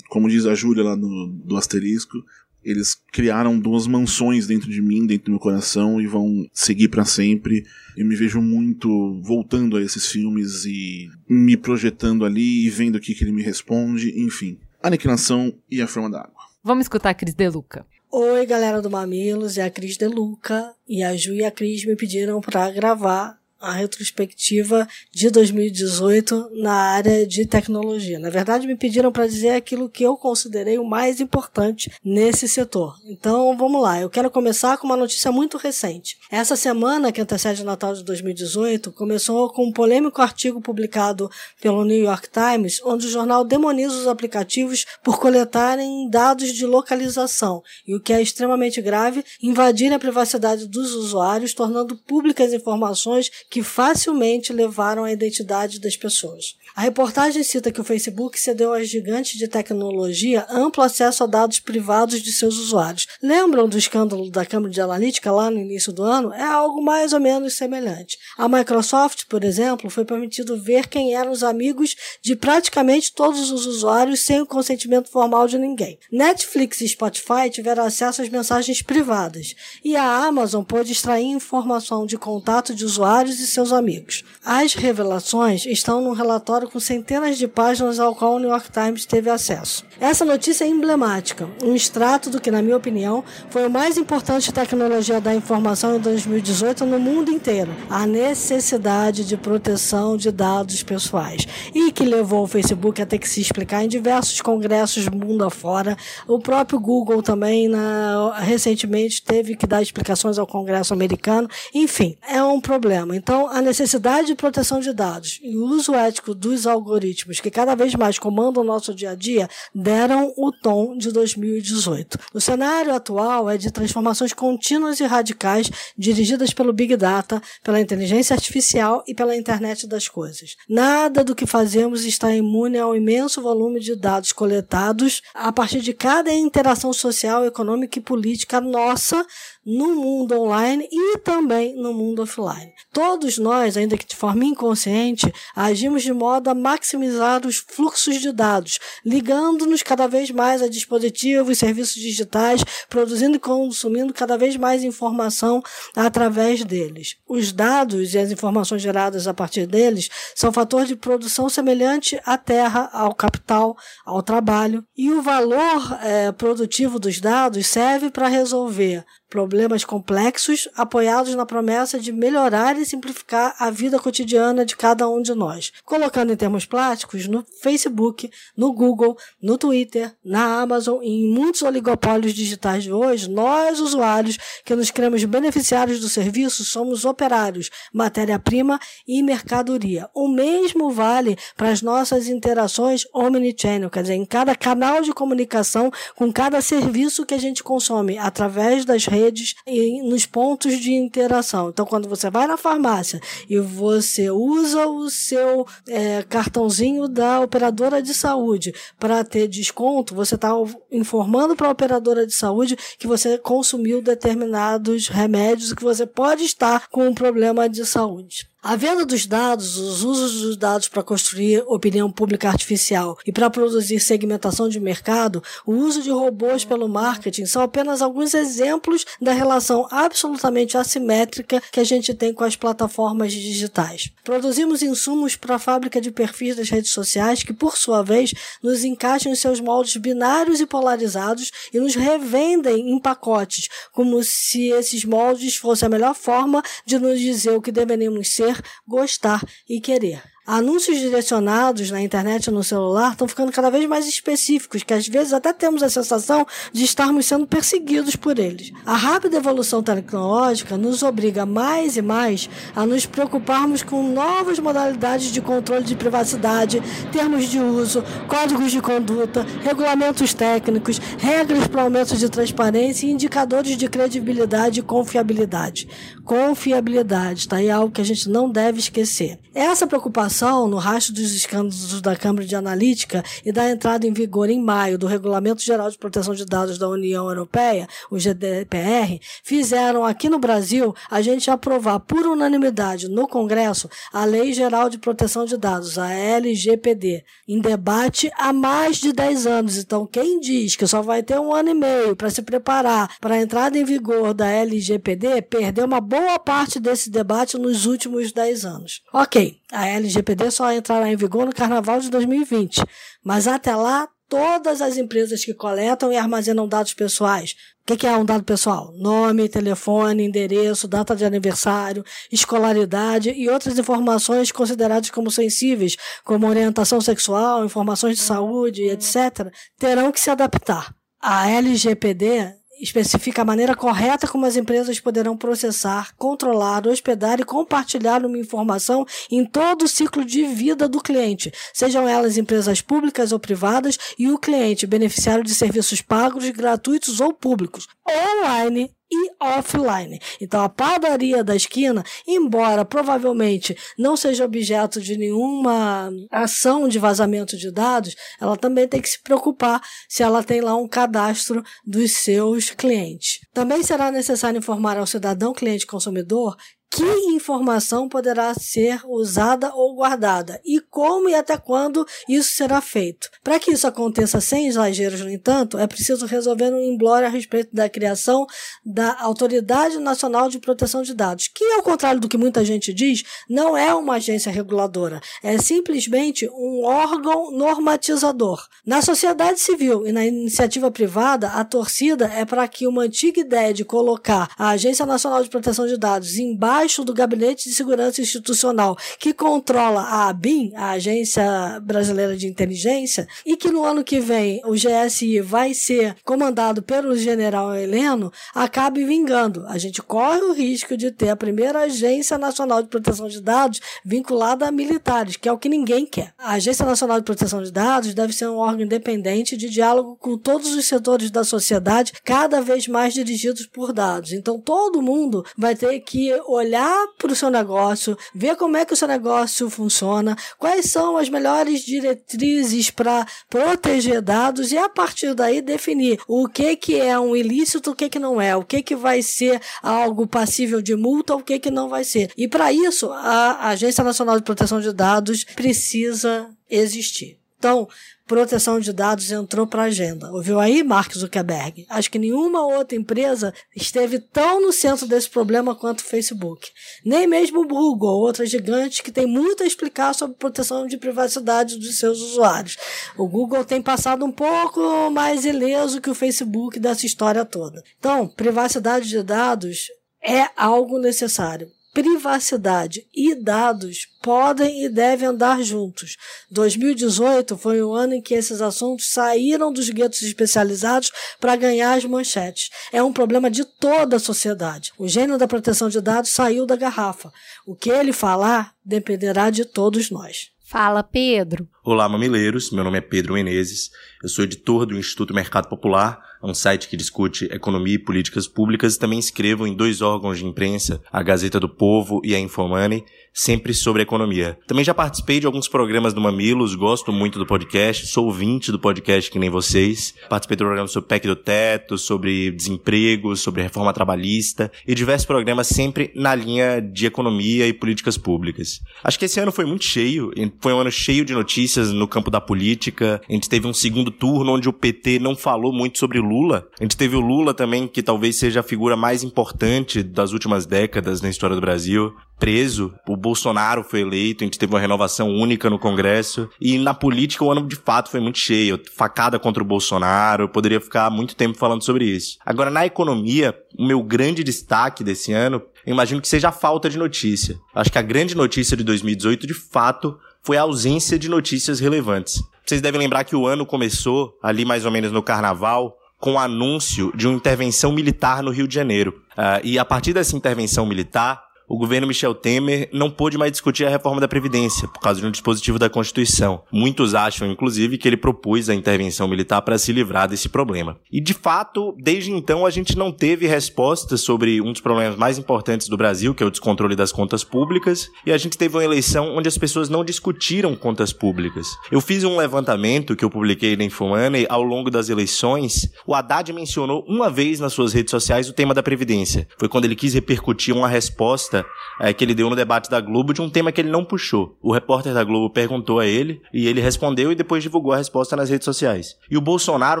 como diz a Júlia lá no, do Asterisco, eles criaram duas mansões dentro de mim, dentro do meu coração e vão seguir para sempre. Eu me vejo muito voltando a esses filmes e me projetando ali e vendo o que, que ele me responde, enfim. Aniquilação e a Forma da Água. Vamos escutar a Cris Deluca. Oi, galera do Mamilos, é a Cris Deluca e a Ju e a Cris me pediram para gravar a retrospectiva de 2018 na área de tecnologia. Na verdade, me pediram para dizer aquilo que eu considerei o mais importante nesse setor. Então, vamos lá. Eu quero começar com uma notícia muito recente. Essa semana, que antecede o Natal de 2018, começou com um polêmico artigo publicado pelo New York Times, onde o jornal demoniza os aplicativos por coletarem dados de localização e, o que é extremamente grave, invadirem a privacidade dos usuários, tornando públicas informações que facilmente levaram a identidade das pessoas. A reportagem cita que o Facebook cedeu às gigantes de tecnologia amplo acesso a dados privados de seus usuários. Lembram do escândalo da Cambridge Analytica lá no início do ano? É algo mais ou menos semelhante. A Microsoft, por exemplo, foi permitido ver quem eram os amigos de praticamente todos os usuários sem o consentimento formal de ninguém. Netflix e Spotify tiveram acesso às mensagens privadas e a Amazon pôde extrair informação de contato de usuários e seus amigos. As revelações estão no relatório com centenas de páginas ao qual o New York Times teve acesso. Essa notícia é emblemática, um extrato do que, na minha opinião, foi o mais importante tecnologia da informação em 2018 no mundo inteiro: a necessidade de proteção de dados pessoais. E que levou o Facebook a ter que se explicar em diversos congressos mundo afora. O próprio Google também, na, recentemente, teve que dar explicações ao Congresso americano. Enfim, é um problema. Então, a necessidade de proteção de dados e o uso ético do dos algoritmos que cada vez mais comandam o nosso dia a dia deram o tom de 2018. O cenário atual é de transformações contínuas e radicais dirigidas pelo Big Data, pela inteligência artificial e pela internet das coisas. Nada do que fazemos está imune ao imenso volume de dados coletados a partir de cada interação social, econômica e política nossa no mundo online e também no mundo offline. Todos nós, ainda que de forma inconsciente, agimos de modo a maximizar os fluxos de dados, ligando-nos cada vez mais a dispositivos serviços digitais, produzindo e consumindo cada vez mais informação através deles. Os dados e as informações geradas a partir deles são fator de produção semelhante à terra, ao capital, ao trabalho, e o valor é, produtivo dos dados serve para resolver problemas complexos apoiados na promessa de melhorar e simplificar a vida cotidiana de cada um de nós. Colocando em termos práticos, no Facebook, no Google, no Twitter, na Amazon e em muitos oligopólios digitais de hoje, nós, usuários, que nos cremos beneficiários do serviço, somos operários, matéria-prima e mercadoria. O mesmo vale para as nossas interações omnichannel, quer dizer, em cada canal de comunicação, com cada serviço que a gente consome através das redes redes e nos pontos de interação. Então, quando você vai na farmácia e você usa o seu é, cartãozinho da operadora de saúde para ter desconto, você está informando para a operadora de saúde que você consumiu determinados remédios e que você pode estar com um problema de saúde. A venda dos dados, os usos dos dados para construir opinião pública artificial e para produzir segmentação de mercado, o uso de robôs pelo marketing são apenas alguns exemplos da relação absolutamente assimétrica que a gente tem com as plataformas digitais. Produzimos insumos para a fábrica de perfis das redes sociais que, por sua vez, nos encaixam em seus moldes binários e polarizados e nos revendem em pacotes, como se esses moldes fossem a melhor forma de nos dizer o que deveríamos ser gostar e querer. Anúncios direcionados na internet ou no celular estão ficando cada vez mais específicos, que às vezes até temos a sensação de estarmos sendo perseguidos por eles. A rápida evolução tecnológica nos obriga mais e mais a nos preocuparmos com novas modalidades de controle de privacidade, termos de uso, códigos de conduta, regulamentos técnicos, regras para aumento de transparência e indicadores de credibilidade e confiabilidade. Confiabilidade, está aí algo que a gente não deve esquecer. Essa preocupação no rastro dos escândalos da Câmara de Analítica e da entrada em vigor em maio do Regulamento Geral de Proteção de Dados da União Europeia, o GDPR, fizeram aqui no Brasil a gente aprovar por unanimidade no Congresso a Lei Geral de Proteção de Dados, a LGPD, em debate há mais de 10 anos. Então, quem diz que só vai ter um ano e meio para se preparar para a entrada em vigor da LGPD, perdeu uma boa parte desse debate nos últimos 10 anos. Ok, a LGPD só entrará em vigor no carnaval de 2020, mas até lá, todas as empresas que coletam e armazenam dados pessoais. O que é um dado pessoal? Nome, telefone, endereço, data de aniversário, escolaridade e outras informações consideradas como sensíveis, como orientação sexual, informações de saúde, etc., terão que se adaptar. A LGPD especifica a maneira correta como as empresas poderão processar, controlar, hospedar e compartilhar uma informação em todo o ciclo de vida do cliente, sejam elas empresas públicas ou privadas, e o cliente beneficiário de serviços pagos, gratuitos ou públicos, online e offline. Então, a padaria da esquina, embora provavelmente não seja objeto de nenhuma ação de vazamento de dados, ela também tem que se preocupar se ela tem lá um cadastro dos seus clientes. Também será necessário informar ao cidadão cliente consumidor que informação poderá ser usada ou guardada e como e até quando isso será feito. Para que isso aconteça sem exageros, no entanto, é preciso resolver um emblório a respeito da criação da Autoridade Nacional de Proteção de Dados, que, ao contrário do que muita gente diz, não é uma agência reguladora, é simplesmente um órgão normatizador. Na sociedade civil e na iniciativa privada, a torcida é para que uma antiga ideia de colocar a Agência Nacional de Proteção de Dados embaixo abaixo do Gabinete de Segurança Institucional, que controla a ABIN, a Agência Brasileira de Inteligência, e que no ano que vem o GSI vai ser comandado pelo general Heleno, acabe vingando. A gente corre o risco de ter a primeira Agência Nacional de Proteção de Dados vinculada a militares, que é o que ninguém quer. A Agência Nacional de Proteção de Dados deve ser um órgão independente de diálogo com todos os setores da sociedade, cada vez mais dirigidos por dados. Então todo mundo vai ter que olhar olhar para o seu negócio, ver como é que o seu negócio funciona, quais são as melhores diretrizes para proteger dados e a partir daí definir o que que é um ilícito, o que que não é, o que que vai ser algo passível de multa, o que que não vai ser. E para isso, a Agência Nacional de Proteção de Dados precisa existir. Então, proteção de dados entrou para a agenda. Ouviu aí, Mark Zuckerberg? Acho que nenhuma outra empresa esteve tão no centro desse problema quanto o Facebook. Nem mesmo o Google, outra gigante que tem muito a explicar sobre proteção de privacidade dos seus usuários. O Google tem passado um pouco mais ileso que o Facebook dessa história toda. Então, privacidade de dados é algo necessário privacidade e dados podem e devem andar juntos. 2018 foi o ano em que esses assuntos saíram dos guetos especializados para ganhar as manchetes. É um problema de toda a sociedade. O gênio da proteção de dados saiu da garrafa. O que ele falar dependerá de todos nós. Fala, Pedro. Olá, mamileiros. Meu nome é Pedro Menezes. Eu sou editor do Instituto Mercado Popular, um site que discute economia e políticas públicas, também escrevo em dois órgãos de imprensa, a Gazeta do Povo e a Infomoney, sempre sobre economia. Também já participei de alguns programas do Mamilos, gosto muito do podcast, sou ouvinte do podcast que nem vocês. Participei do programa sobre PEC do Teto, sobre desemprego, sobre reforma trabalhista e diversos programas sempre na linha de economia e políticas públicas. Acho que esse ano foi muito cheio, foi um ano cheio de notícias no campo da política. A gente teve um segundo turno onde o PT não falou muito sobre Lula. A gente teve o Lula também, que talvez seja a figura mais importante das últimas décadas na história do Brasil preso, o Bolsonaro foi eleito, a gente teve uma renovação única no Congresso, e na política o ano de fato foi muito cheio, facada contra o Bolsonaro, eu poderia ficar muito tempo falando sobre isso. Agora, na economia, o meu grande destaque desse ano, eu imagino que seja a falta de notícia. Acho que a grande notícia de 2018, de fato, foi a ausência de notícias relevantes. Vocês devem lembrar que o ano começou, ali mais ou menos no carnaval, com o anúncio de uma intervenção militar no Rio de Janeiro. Uh, e a partir dessa intervenção militar, o governo Michel Temer não pôde mais discutir a reforma da Previdência, por causa de um dispositivo da Constituição. Muitos acham, inclusive, que ele propôs a intervenção militar para se livrar desse problema. E, de fato, desde então, a gente não teve respostas sobre um dos problemas mais importantes do Brasil, que é o descontrole das contas públicas, e a gente teve uma eleição onde as pessoas não discutiram contas públicas. Eu fiz um levantamento que eu publiquei na Infomoney ao longo das eleições. O Haddad mencionou uma vez nas suas redes sociais o tema da Previdência. Foi quando ele quis repercutir uma resposta resposta é, que ele deu no debate da Globo de um tema que ele não puxou. O repórter da Globo perguntou a ele e ele respondeu e depois divulgou a resposta nas redes sociais. E o Bolsonaro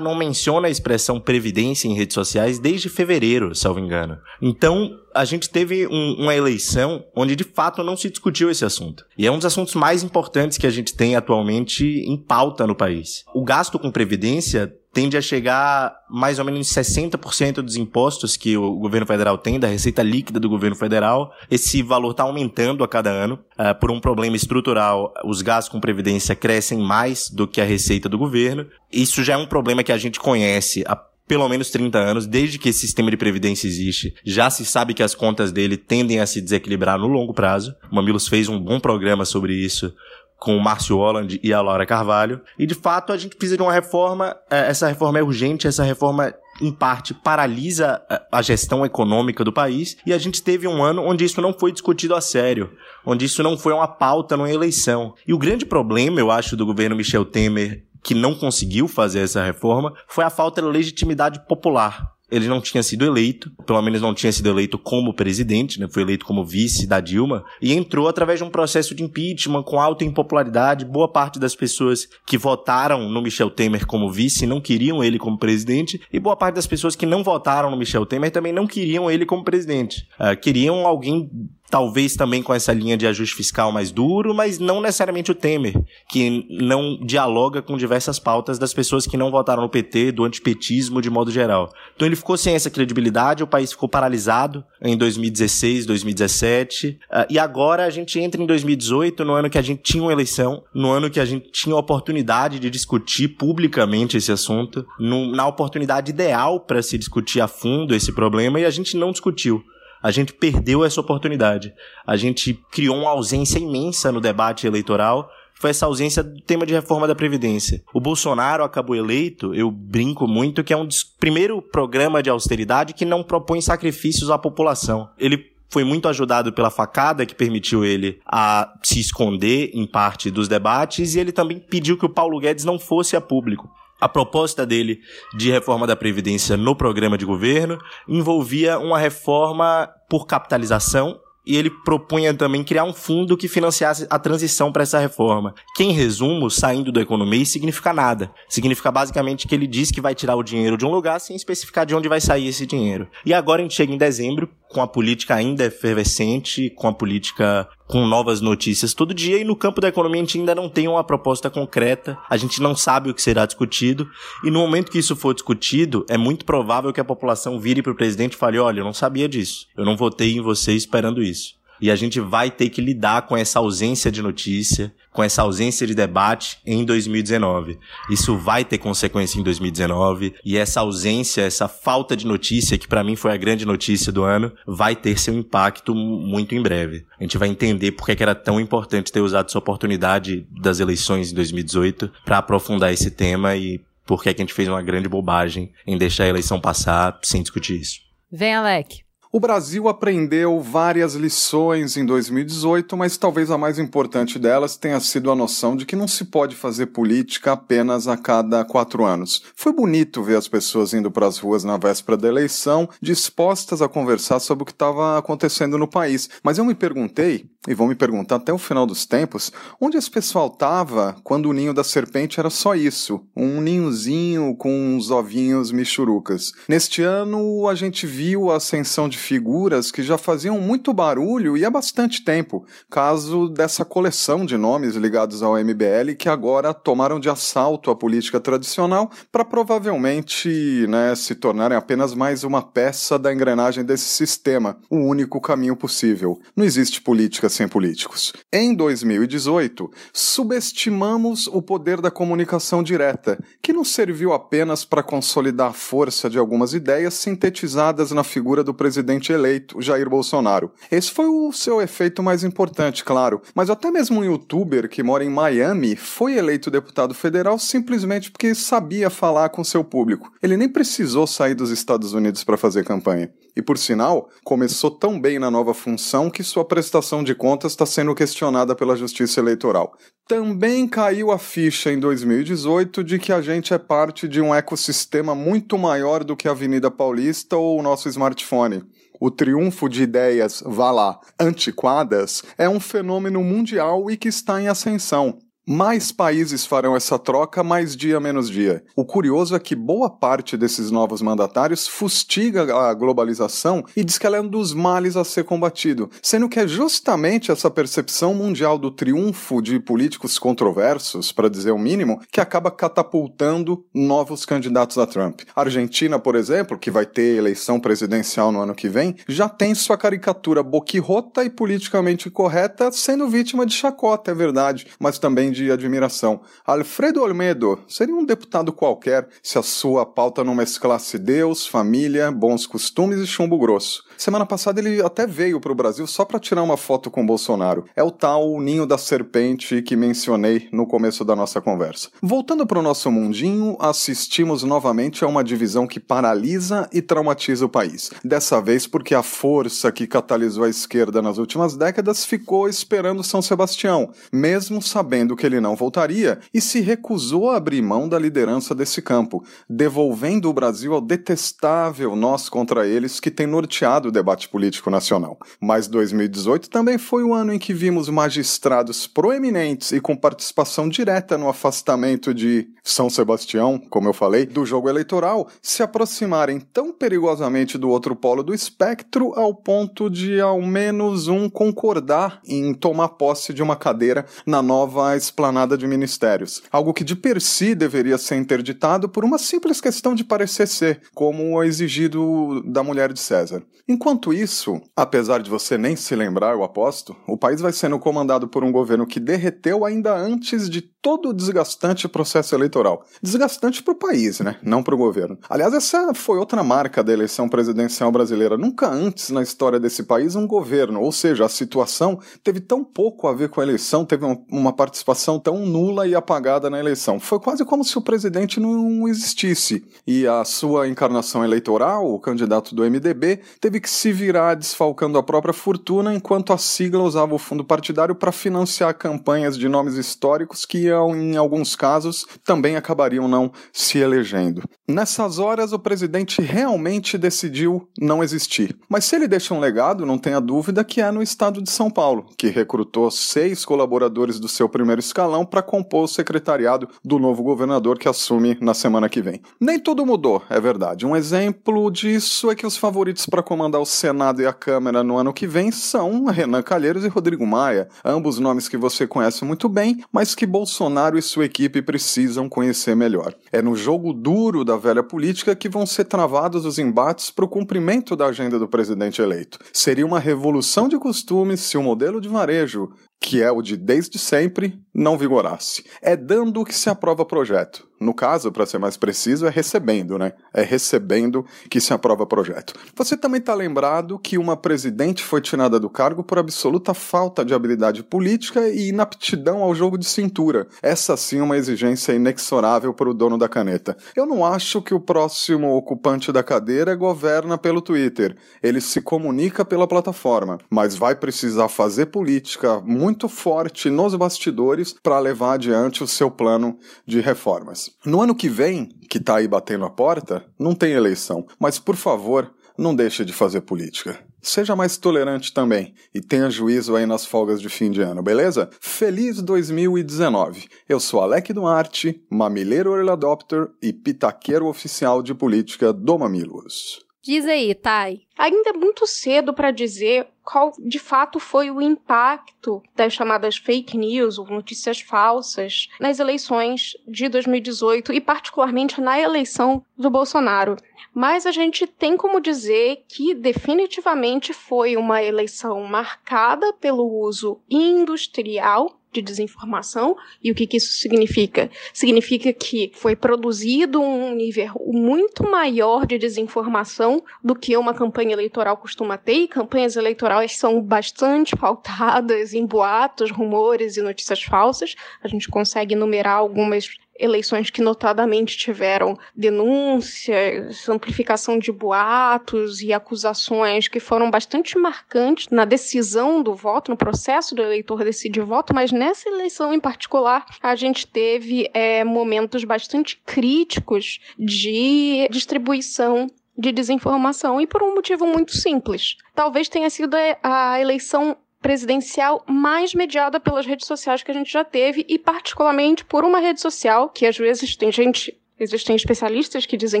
não menciona a expressão previdência em redes sociais desde fevereiro, salvo engano. Então, a gente teve um, uma eleição onde de fato não se discutiu esse assunto. E é um dos assuntos mais importantes que a gente tem atualmente em pauta no país. O gasto com previdência tende a chegar mais ou menos em 60% dos impostos que o governo federal tem, da receita líquida do governo federal. Esse valor está aumentando a cada ano. Uh, por um problema estrutural, os gastos com previdência crescem mais do que a receita do governo. Isso já é um problema que a gente conhece há pelo menos 30 anos, desde que esse sistema de previdência existe, já se sabe que as contas dele tendem a se desequilibrar no longo prazo. O Mamilos fez um bom programa sobre isso com o Márcio Holland e a Laura Carvalho. E de fato a gente precisa de uma reforma. É, essa reforma é urgente, essa reforma em parte paralisa é, a gestão econômica do país e a gente teve um ano onde isso não foi discutido a sério, onde isso não foi uma pauta numa eleição. E o grande problema, eu acho, do governo Michel Temer que não conseguiu fazer essa reforma foi a falta de legitimidade popular ele não tinha sido eleito, pelo menos não tinha sido eleito como presidente, né? foi eleito como vice da Dilma, e entrou através de um processo de impeachment com alta impopularidade. Boa parte das pessoas que votaram no Michel Temer como vice não queriam ele como presidente, e boa parte das pessoas que não votaram no Michel Temer também não queriam ele como presidente. Uh, queriam alguém talvez também com essa linha de ajuste fiscal mais duro, mas não necessariamente o Temer, que não dialoga com diversas pautas das pessoas que não votaram no PT, do antipetismo de modo geral. Então ele ficou sem essa credibilidade, o país ficou paralisado em 2016, 2017, uh, e agora a gente entra em 2018, no ano que a gente tinha uma eleição, no ano que a gente tinha a oportunidade de discutir publicamente esse assunto, no, na oportunidade ideal para se discutir a fundo esse problema, e a gente não discutiu. A gente perdeu essa oportunidade. A gente criou uma ausência imensa no debate eleitoral foi essa ausência do tema de reforma da Previdência. O Bolsonaro acabou eleito, eu brinco muito, que é um dos primeiro programa de austeridade que não propõe sacrifícios à população. Ele foi muito ajudado pela facada que permitiu ele a se esconder em parte dos debates e ele também pediu que o Paulo Guedes não fosse a público. A proposta dele de reforma da Previdência no programa de governo envolvia uma reforma por capitalização e ele propunha também criar um fundo que financiasse a transição para essa reforma. Que, em resumo, saindo do economia, significa nada. Significa basicamente que ele diz que vai tirar o dinheiro de um lugar sem especificar de onde vai sair esse dinheiro. E agora a gente chega em dezembro, com a política ainda efervescente, com a política com novas notícias todo dia e no campo da economia a gente ainda não tem uma proposta concreta, a gente não sabe o que será discutido e no momento que isso for discutido, é muito provável que a população vire para o presidente e fale: olha, eu não sabia disso, eu não votei em você esperando isso. E a gente vai ter que lidar com essa ausência de notícia, com essa ausência de debate em 2019. Isso vai ter consequência em 2019 e essa ausência, essa falta de notícia, que para mim foi a grande notícia do ano, vai ter seu impacto muito em breve. A gente vai entender por que era tão importante ter usado essa oportunidade das eleições em 2018 para aprofundar esse tema e por que, a gente fez uma grande bobagem em deixar a eleição passar sem discutir isso. Vem, Alec. O Brasil aprendeu várias lições em 2018, mas talvez a mais importante delas tenha sido a noção de que não se pode fazer política apenas a cada quatro anos. Foi bonito ver as pessoas indo para as ruas na véspera da eleição, dispostas a conversar sobre o que estava acontecendo no país. Mas eu me perguntei, e vou me perguntar até o final dos tempos, onde esse pessoal estava quando o ninho da serpente era só isso, um ninhozinho com uns ovinhos michurucas. Neste ano, a gente viu a ascensão de figuras que já faziam muito barulho e há bastante tempo, caso dessa coleção de nomes ligados ao MBL que agora tomaram de assalto a política tradicional para provavelmente né, se tornarem apenas mais uma peça da engrenagem desse sistema, o único caminho possível. Não existe política sem políticos. Em 2018, subestimamos o poder da comunicação direta, que não serviu apenas para consolidar a força de algumas ideias sintetizadas na figura do presidente presidente eleito, Jair Bolsonaro. Esse foi o seu efeito mais importante, claro, mas até mesmo um youtuber que mora em Miami foi eleito deputado federal simplesmente porque sabia falar com seu público. Ele nem precisou sair dos Estados Unidos para fazer campanha. E por sinal, começou tão bem na nova função que sua prestação de contas está sendo questionada pela Justiça Eleitoral. Também caiu a ficha em 2018 de que a gente é parte de um ecossistema muito maior do que a Avenida Paulista ou o nosso smartphone. O triunfo de ideias, vá lá, antiquadas, é um fenômeno mundial e que está em ascensão. Mais países farão essa troca mais dia menos dia. O curioso é que boa parte desses novos mandatários fustiga a globalização e diz que ela é um dos males a ser combatido, sendo que é justamente essa percepção mundial do triunfo de políticos controversos, para dizer o mínimo, que acaba catapultando novos candidatos a Trump. A Argentina, por exemplo, que vai ter eleição presidencial no ano que vem, já tem sua caricatura boquirrota e politicamente correta sendo vítima de chacota, é verdade, mas também de admiração. Alfredo Olmedo seria um deputado qualquer se a sua pauta não mesclasse Deus, família, bons costumes e chumbo grosso. Semana passada ele até veio para o Brasil só para tirar uma foto com Bolsonaro. É o tal ninho da serpente que mencionei no começo da nossa conversa. Voltando para o nosso mundinho, assistimos novamente a uma divisão que paralisa e traumatiza o país. Dessa vez porque a força que catalisou a esquerda nas últimas décadas ficou esperando São Sebastião, mesmo sabendo que ele não voltaria, e se recusou a abrir mão da liderança desse campo, devolvendo o Brasil ao detestável nós contra eles que tem norteado o debate político nacional. Mas 2018 também foi o ano em que vimos magistrados proeminentes e com participação direta no afastamento de São Sebastião, como eu falei, do jogo eleitoral, se aproximarem tão perigosamente do outro polo do espectro ao ponto de ao menos um concordar em tomar posse de uma cadeira na nova esplanada de ministérios. Algo que de per si deveria ser interditado por uma simples questão de parecer ser, como o exigido da mulher de César. Enquanto isso, apesar de você nem se lembrar, eu aposto, o país vai sendo comandado por um governo que derreteu ainda antes de todo o desgastante processo eleitoral. Desgastante para o país, né? Não para o governo. Aliás, essa foi outra marca da eleição presidencial brasileira. Nunca antes na história desse país um governo, ou seja, a situação teve tão pouco a ver com a eleição, teve uma participação tão nula e apagada na eleição. Foi quase como se o presidente não existisse. E a sua encarnação eleitoral, o candidato do MDB, teve que se virar desfalcando a própria fortuna, enquanto a sigla usava o fundo partidário para financiar campanhas de nomes históricos que em alguns casos, também acabariam não se elegendo. Nessas horas, o presidente realmente decidiu não existir. Mas se ele deixa um legado, não tenha dúvida que é no estado de São Paulo, que recrutou seis colaboradores do seu primeiro escalão para compor o secretariado do novo governador que assume na semana que vem. Nem tudo mudou, é verdade. Um exemplo disso é que os favoritos para comandar o Senado e a Câmara no ano que vem são Renan Calheiros e Rodrigo Maia, ambos nomes que você conhece muito bem, mas que Bolsonaro e sua equipe precisam conhecer melhor. É no jogo duro da velha política que vão ser travados os embates para o cumprimento da agenda do presidente eleito. Seria uma revolução de costumes se o modelo de varejo que é o de desde sempre, não vigorasse. É dando que se aprova projeto. No caso, para ser mais preciso, é recebendo, né? É recebendo que se aprova projeto. Você também está lembrado que uma presidente foi tirada do cargo por absoluta falta de habilidade política e inaptidão ao jogo de cintura. Essa sim é uma exigência inexorável para o dono da caneta. Eu não acho que o próximo ocupante da cadeira governa pelo Twitter. Ele se comunica pela plataforma, mas vai precisar fazer política muito forte nos bastidores para levar adiante o seu plano de reformas. No ano que vem, que tá aí batendo a porta, não tem eleição. Mas, por favor, não deixe de fazer política. Seja mais tolerante também e tenha juízo aí nas folgas de fim de ano, beleza? Feliz 2019! Eu sou Alec Duarte, mamileiro early adopter e pitaqueiro oficial de política do Mamilos. Diz aí, Thay. Ainda é muito cedo para dizer qual de fato foi o impacto das chamadas fake news ou notícias falsas nas eleições de 2018 e, particularmente, na eleição do Bolsonaro. Mas a gente tem como dizer que definitivamente foi uma eleição marcada pelo uso industrial de desinformação. E o que, que isso significa? Significa que foi produzido um nível muito maior de desinformação do que uma campanha eleitoral costuma ter, e campanhas eleitorais são bastante pautadas em boatos, rumores e notícias falsas. A gente consegue enumerar algumas eleições que notadamente tiveram denúncias, amplificação de boatos e acusações que foram bastante marcantes na decisão do voto, no processo do eleitor decidir voto, mas nessa eleição em particular a gente teve é, momentos bastante críticos de distribuição de desinformação e por um motivo muito simples. Talvez tenha sido a eleição presidencial mais mediada pelas redes sociais que a gente já teve e particularmente por uma rede social que às vezes tem gente Existem especialistas que dizem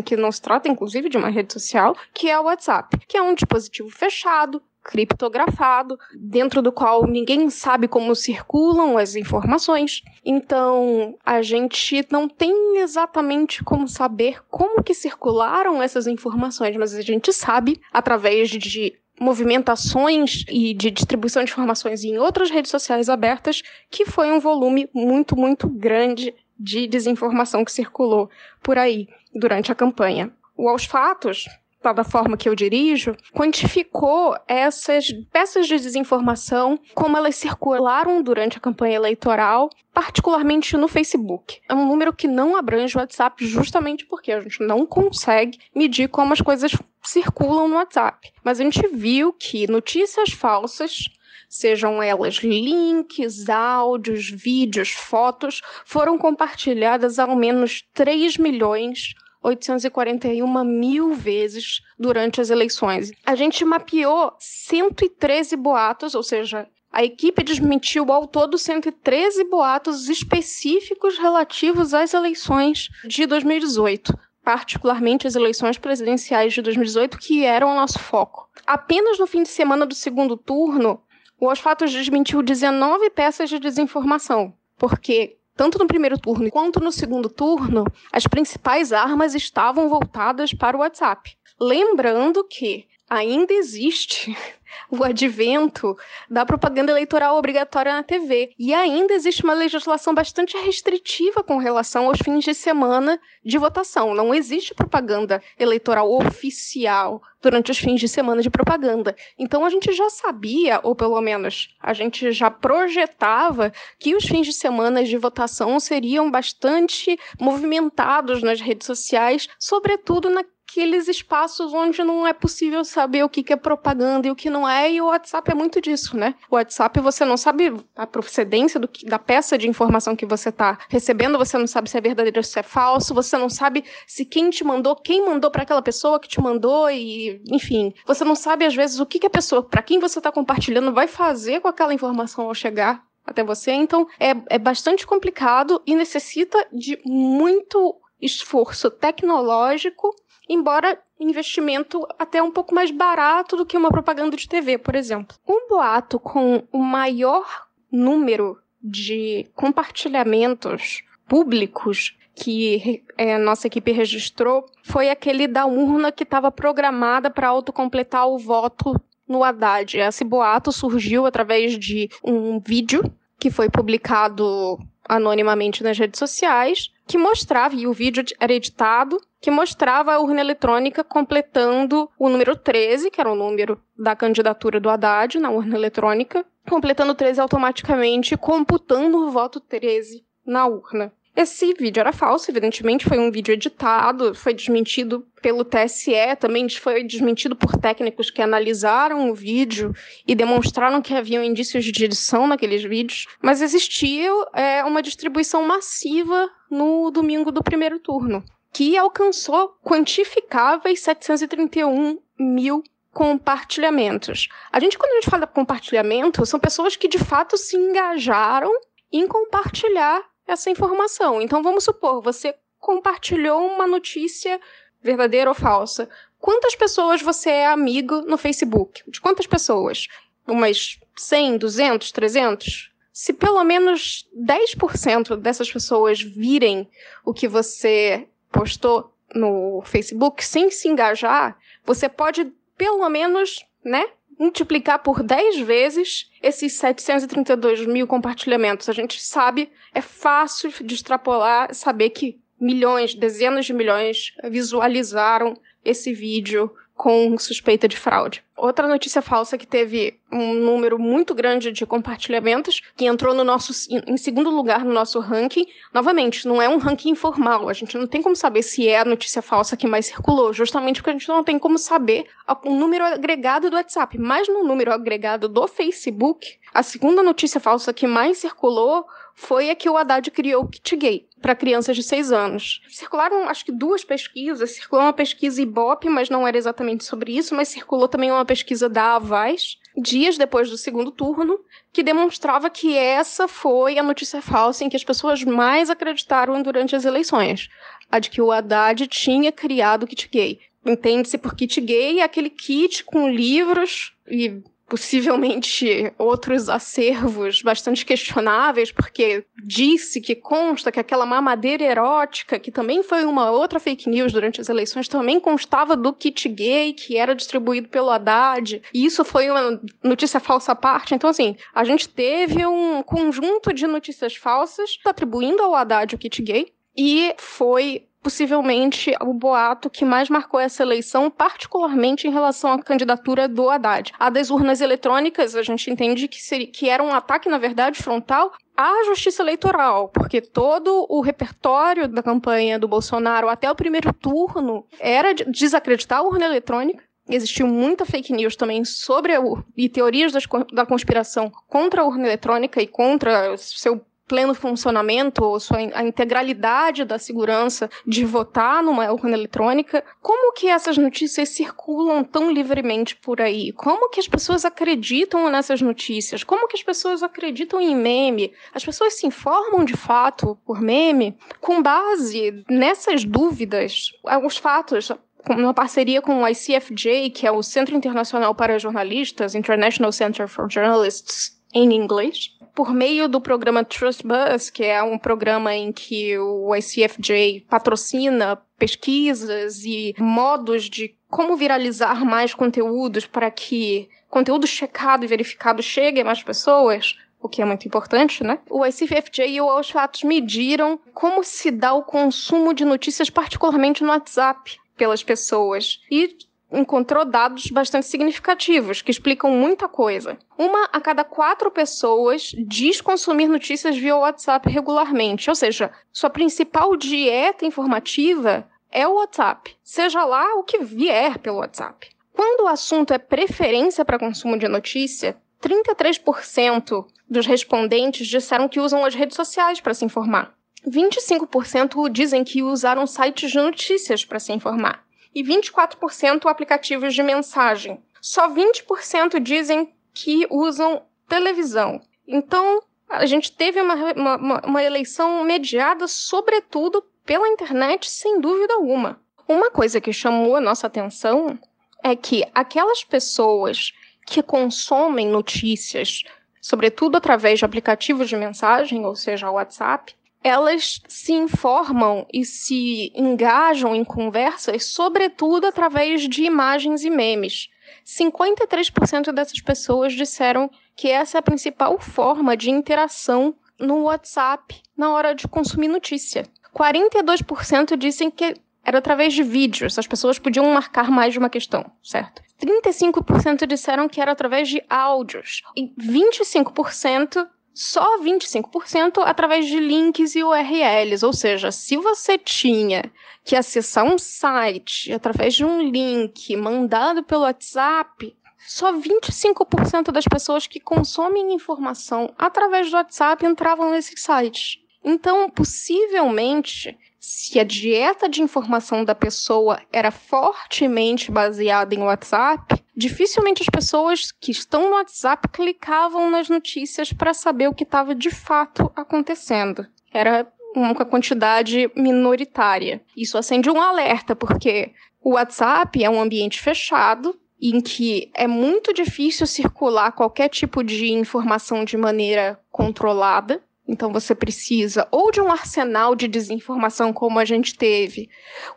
que não se trata, inclusive, de uma rede social, que é o WhatsApp, que é um dispositivo fechado, criptografado, dentro do qual ninguém sabe como circulam as informações. Então, a gente não tem exatamente como saber como que circularam essas informações, mas a gente sabe através de movimentações e de distribuição de informações em outras redes sociais abertas, que foi um volume muito, muito grande de desinformação que circulou por aí durante a campanha. O Aos Fatos, da forma que eu dirijo, quantificou essas peças de desinformação, como elas circularam durante a campanha eleitoral, particularmente no Facebook. É um número que não abrange o WhatsApp justamente porque a gente não consegue medir como as coisas circulam no WhatsApp. Mas a gente viu que notícias falsas sejam elas links, áudios, vídeos, fotos, foram compartilhadas ao menos 3 milhões 841 mil vezes durante as eleições. A gente mapeou 113 boatos, ou seja, a equipe desmentiu ao todo 113 boatos específicos relativos às eleições de 2018 particularmente as eleições presidenciais de 2018, que eram o nosso foco. Apenas no fim de semana do segundo turno, o Os Fatos desmentiu 19 peças de desinformação, porque tanto no primeiro turno quanto no segundo turno, as principais armas estavam voltadas para o WhatsApp. Lembrando que ainda existe o advento da propaganda eleitoral obrigatória na TV. E ainda existe uma legislação bastante restritiva com relação aos fins de semana de votação. Não existe propaganda eleitoral oficial durante os fins de semana de propaganda. Então a gente já sabia, ou pelo menos a gente já projetava, que os fins de semana de votação seriam bastante movimentados nas redes sociais, sobretudo na aqueles espaços onde não é possível saber o que, é propaganda e o que não é, e o WhatsApp é muito disso, né? O WhatsApp você não sabe a procedência do da peça de informação que você está recebendo, você não sabe se é verdadeiro ou se é falso, você não sabe se quem te mandou, quem mandou para aquela pessoa que te mandou, e enfim, você não sabe às vezes o que, que a pessoa, para quem você está compartilhando, vai fazer com aquela informação ao chegar até você. Então é, é bastante complicado e necessita de muito esforço tecnológico embora investimento até um pouco mais barato do que uma propaganda de TV, por exemplo. Um boato com o maior número de compartilhamentos públicos que é, nossa equipe registrou foi aquele da urna que estava programada para autocompletar o voto no Haddad. Esse boato surgiu através de um vídeo que foi publicado anonimamente nas redes sociais, que mostrava, e o vídeo era editado, que mostrava a urna eletrônica completando o número 13, que era o número da candidatura do Haddad na urna eletrônica, completando 13 automaticamente, computando o voto 13 na urna. Esse vídeo era falso, evidentemente, foi um vídeo editado, foi desmentido pelo TSE, também foi desmentido por técnicos que analisaram o vídeo e demonstraram que haviam indícios de edição naqueles vídeos, mas existia é, uma distribuição massiva no domingo do primeiro turno, que alcançou quantificáveis 731 mil compartilhamentos. A gente, quando a gente fala compartilhamento, são pessoas que de fato se engajaram em compartilhar essa informação. Então vamos supor, você compartilhou uma notícia verdadeira ou falsa. Quantas pessoas você é amigo no Facebook? De quantas pessoas? Umas 100, 200, 300? Se pelo menos 10% dessas pessoas virem o que você postou no Facebook sem se engajar, você pode pelo menos, né, multiplicar por 10 vezes esses 732 mil compartilhamentos. A gente sabe, é fácil de extrapolar, saber que milhões, dezenas de milhões visualizaram esse vídeo com suspeita de fraude. Outra notícia falsa que teve um número muito grande de compartilhamentos, que entrou no nosso em segundo lugar no nosso ranking. Novamente, não é um ranking informal. A gente não tem como saber se é a notícia falsa que mais circulou, justamente porque a gente não tem como saber o número agregado do WhatsApp. Mas no número agregado do Facebook, a segunda notícia falsa que mais circulou foi a que o Haddad criou o kit gay para crianças de 6 anos. Circularam, acho que duas pesquisas. Circulou uma pesquisa Ibope, mas não era exatamente sobre isso, mas circulou também uma pesquisa da Avaz, dias depois do segundo turno, que demonstrava que essa foi a notícia falsa em que as pessoas mais acreditaram durante as eleições. A de que o Haddad tinha criado o kit gay. Entende-se por kit gay aquele kit com livros e possivelmente outros acervos bastante questionáveis, porque disse que consta que aquela mamadeira erótica, que também foi uma outra fake news durante as eleições, também constava do kit gay que era distribuído pelo Haddad. E isso foi uma notícia falsa à parte. Então, assim, a gente teve um conjunto de notícias falsas atribuindo ao Haddad o kit gay. E foi possivelmente o boato que mais marcou essa eleição, particularmente em relação à candidatura do Haddad. A das urnas eletrônicas, a gente entende que, seria, que era um ataque, na verdade, frontal à justiça eleitoral, porque todo o repertório da campanha do Bolsonaro até o primeiro turno era de desacreditar a urna eletrônica. Existiu muita fake news também sobre a, e teorias das, da conspiração contra a urna eletrônica e contra o seu pleno funcionamento, ou sua, a integralidade da segurança de votar numa urna eletrônica, como que essas notícias circulam tão livremente por aí? Como que as pessoas acreditam nessas notícias? Como que as pessoas acreditam em meme? As pessoas se informam de fato por meme com base nessas dúvidas, os fatos, uma parceria com o ICFJ, que é o Centro Internacional para Jornalistas, International Center for Journalists em inglês, por meio do programa Trust Bus, que é um programa em que o ICFJ patrocina pesquisas e modos de como viralizar mais conteúdos para que conteúdo checado e verificado chegue a mais pessoas, o que é muito importante, né? O ICFJ e o fatos mediram como se dá o consumo de notícias, particularmente no WhatsApp, pelas pessoas. E encontrou dados bastante significativos, que explicam muita coisa. Uma a cada quatro pessoas diz consumir notícias via WhatsApp regularmente, ou seja, sua principal dieta informativa é o WhatsApp, seja lá o que vier pelo WhatsApp. Quando o assunto é preferência para consumo de notícia, 33% dos respondentes disseram que usam as redes sociais para se informar. 25% dizem que usaram sites de notícias para se informar e 24% aplicativos de mensagem. Só 20% dizem que usam televisão. Então, a gente teve uma, uma, uma eleição mediada, sobretudo, pela internet, sem dúvida alguma. Uma coisa que chamou a nossa atenção é que aquelas pessoas que consomem notícias, sobretudo através de aplicativos de mensagem, ou seja, WhatsApp, elas se informam e se engajam em conversas, sobretudo através de imagens e memes. 53% dessas pessoas disseram que essa é a principal forma de interação no WhatsApp na hora de consumir notícia. 42% dizem que era através de vídeos, as pessoas podiam marcar mais de uma questão, certo? 35% disseram que era através de áudios e 25% só 25% através de links e URLs. Ou seja, se você tinha que acessar um site através de um link mandado pelo WhatsApp, só 25% das pessoas que consomem informação através do WhatsApp entravam nesses sites. Então, possivelmente, se a dieta de informação da pessoa era fortemente baseada em WhatsApp, dificilmente as pessoas que estão no WhatsApp clicavam nas notícias para saber o que estava de fato acontecendo. Era uma quantidade minoritária. Isso acende um alerta, porque o WhatsApp é um ambiente fechado em que é muito difícil circular qualquer tipo de informação de maneira controlada. Então você precisa ou de um arsenal de desinformação como a gente teve,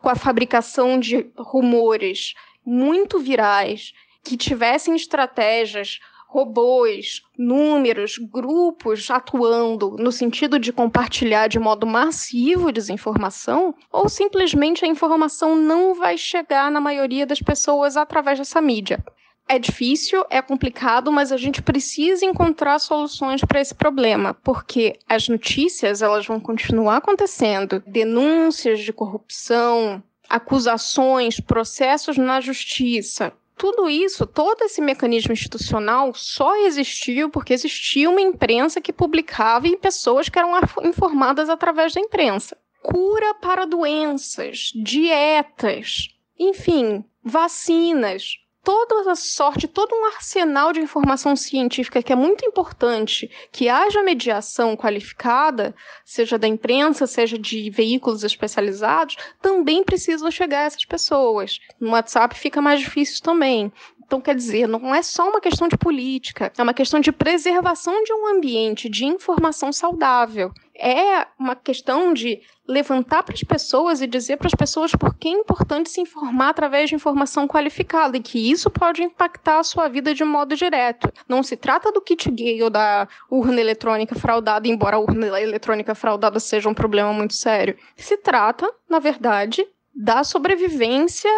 com a fabricação de rumores muito virais que tivessem estratégias, robôs, números, grupos atuando no sentido de compartilhar de modo massivo desinformação, ou simplesmente a informação não vai chegar na maioria das pessoas através dessa mídia. É difícil, é complicado, mas a gente precisa encontrar soluções para esse problema, porque as notícias elas vão continuar acontecendo, denúncias de corrupção, acusações, processos na justiça, tudo isso, todo esse mecanismo institucional só existiu porque existia uma imprensa que publicava e pessoas que eram informadas através da imprensa. Cura para doenças, dietas, enfim, vacinas, toda a sorte, todo um arsenal de informação científica que é muito importante que haja mediação qualificada, seja da imprensa, seja de veículos especializados, também precisam chegar a essas pessoas. No WhatsApp fica mais difícil também. Então, quer dizer, não é só uma questão de política, é uma questão de preservação de um ambiente de informação saudável. É uma questão de levantar para as pessoas e dizer para as pessoas por que é importante se informar através de informação qualificada e que isso pode impactar a sua vida de modo direto. Não se trata do kit gay ou da urna eletrônica fraudada, embora a urna eletrônica fraudada seja um problema muito sério. Se trata, na verdade, da sobrevivência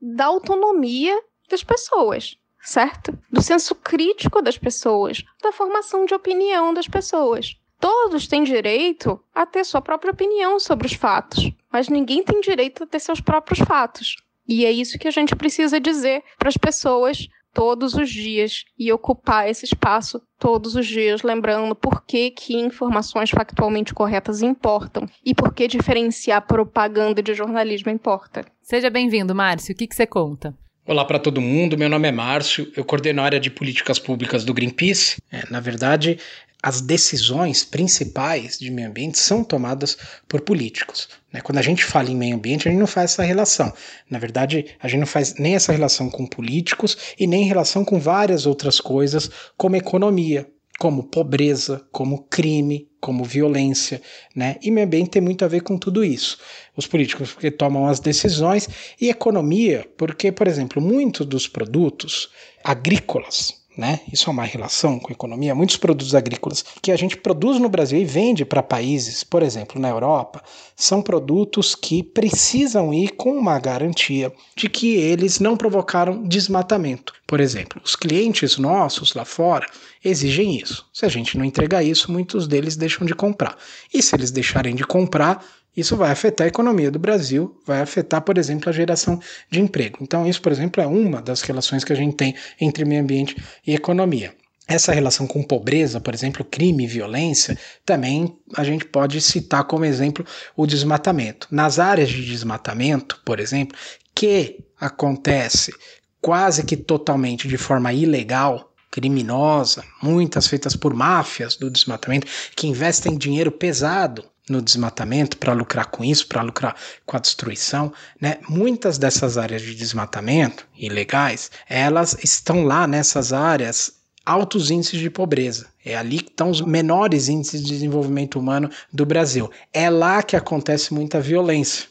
da autonomia das pessoas, certo? Do senso crítico das pessoas, da formação de opinião das pessoas. Todos têm direito a ter sua própria opinião sobre os fatos, mas ninguém tem direito a ter seus próprios fatos. E é isso que a gente precisa dizer para as pessoas todos os dias e ocupar esse espaço todos os dias, lembrando por que, que informações factualmente corretas importam e por que diferenciar propaganda de jornalismo importa. Seja bem-vindo, Márcio. O que, que você conta? Olá para todo mundo, meu nome é Márcio, eu coordeno a área de políticas públicas do Greenpeace. É, na verdade, as decisões principais de meio ambiente são tomadas por políticos. Né? Quando a gente fala em meio ambiente, a gente não faz essa relação. Na verdade, a gente não faz nem essa relação com políticos e nem relação com várias outras coisas, como economia, como pobreza, como crime, como violência, né? E meio ambiente tem muito a ver com tudo isso. Os políticos porque tomam as decisões e economia, porque, por exemplo, muitos dos produtos agrícolas, né? Isso é uma relação com a economia. Muitos produtos agrícolas que a gente produz no Brasil e vende para países, por exemplo, na Europa, são produtos que precisam ir com uma garantia de que eles não provocaram desmatamento. Por exemplo, os clientes nossos lá fora exigem isso. Se a gente não entregar isso, muitos deles deixam de comprar. E se eles deixarem de comprar, isso vai afetar a economia do Brasil, vai afetar, por exemplo, a geração de emprego. Então, isso, por exemplo, é uma das relações que a gente tem entre meio ambiente e economia. Essa relação com pobreza, por exemplo, crime e violência, também a gente pode citar como exemplo o desmatamento. Nas áreas de desmatamento, por exemplo, que acontece quase que totalmente de forma ilegal, criminosa, muitas feitas por máfias do desmatamento, que investem dinheiro pesado no desmatamento para lucrar com isso, para lucrar com a destruição, né? Muitas dessas áreas de desmatamento ilegais, elas estão lá nessas áreas altos índices de pobreza. É ali que estão os menores índices de desenvolvimento humano do Brasil. É lá que acontece muita violência.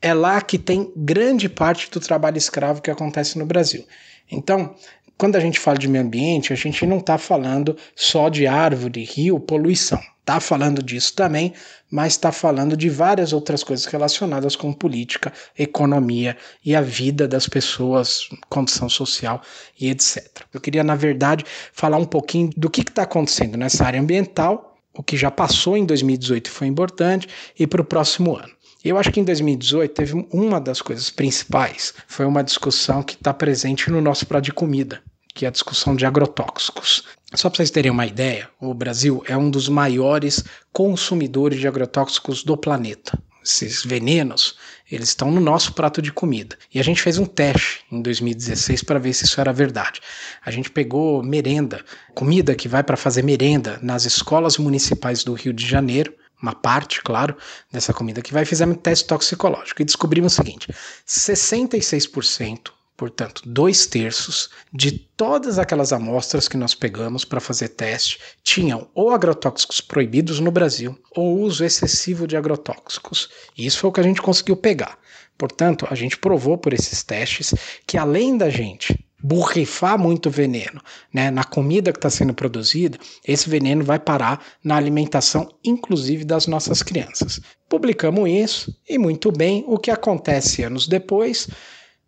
É lá que tem grande parte do trabalho escravo que acontece no Brasil. Então, quando a gente fala de meio ambiente, a gente não está falando só de árvore, rio, poluição. Está falando disso também, mas está falando de várias outras coisas relacionadas com política, economia e a vida das pessoas, condição social e etc. Eu queria, na verdade, falar um pouquinho do que está acontecendo nessa área ambiental, o que já passou em 2018 e foi importante, e para o próximo ano. Eu acho que em 2018 teve uma das coisas principais, foi uma discussão que está presente no nosso prato de comida, que é a discussão de agrotóxicos. Só para vocês terem uma ideia, o Brasil é um dos maiores consumidores de agrotóxicos do planeta. Esses venenos, eles estão no nosso prato de comida. E a gente fez um teste em 2016 para ver se isso era verdade. A gente pegou merenda, comida que vai para fazer merenda nas escolas municipais do Rio de Janeiro, uma parte, claro, dessa comida que vai, fizemos teste toxicológico e descobrimos o seguinte: 66%, portanto, dois terços de todas aquelas amostras que nós pegamos para fazer teste tinham ou agrotóxicos proibidos no Brasil ou uso excessivo de agrotóxicos. E isso foi o que a gente conseguiu pegar. Portanto, a gente provou por esses testes que além da gente borrifar muito veneno né, na comida que está sendo produzida, esse veneno vai parar na alimentação, inclusive das nossas crianças. Publicamos isso e muito bem. O que acontece anos depois?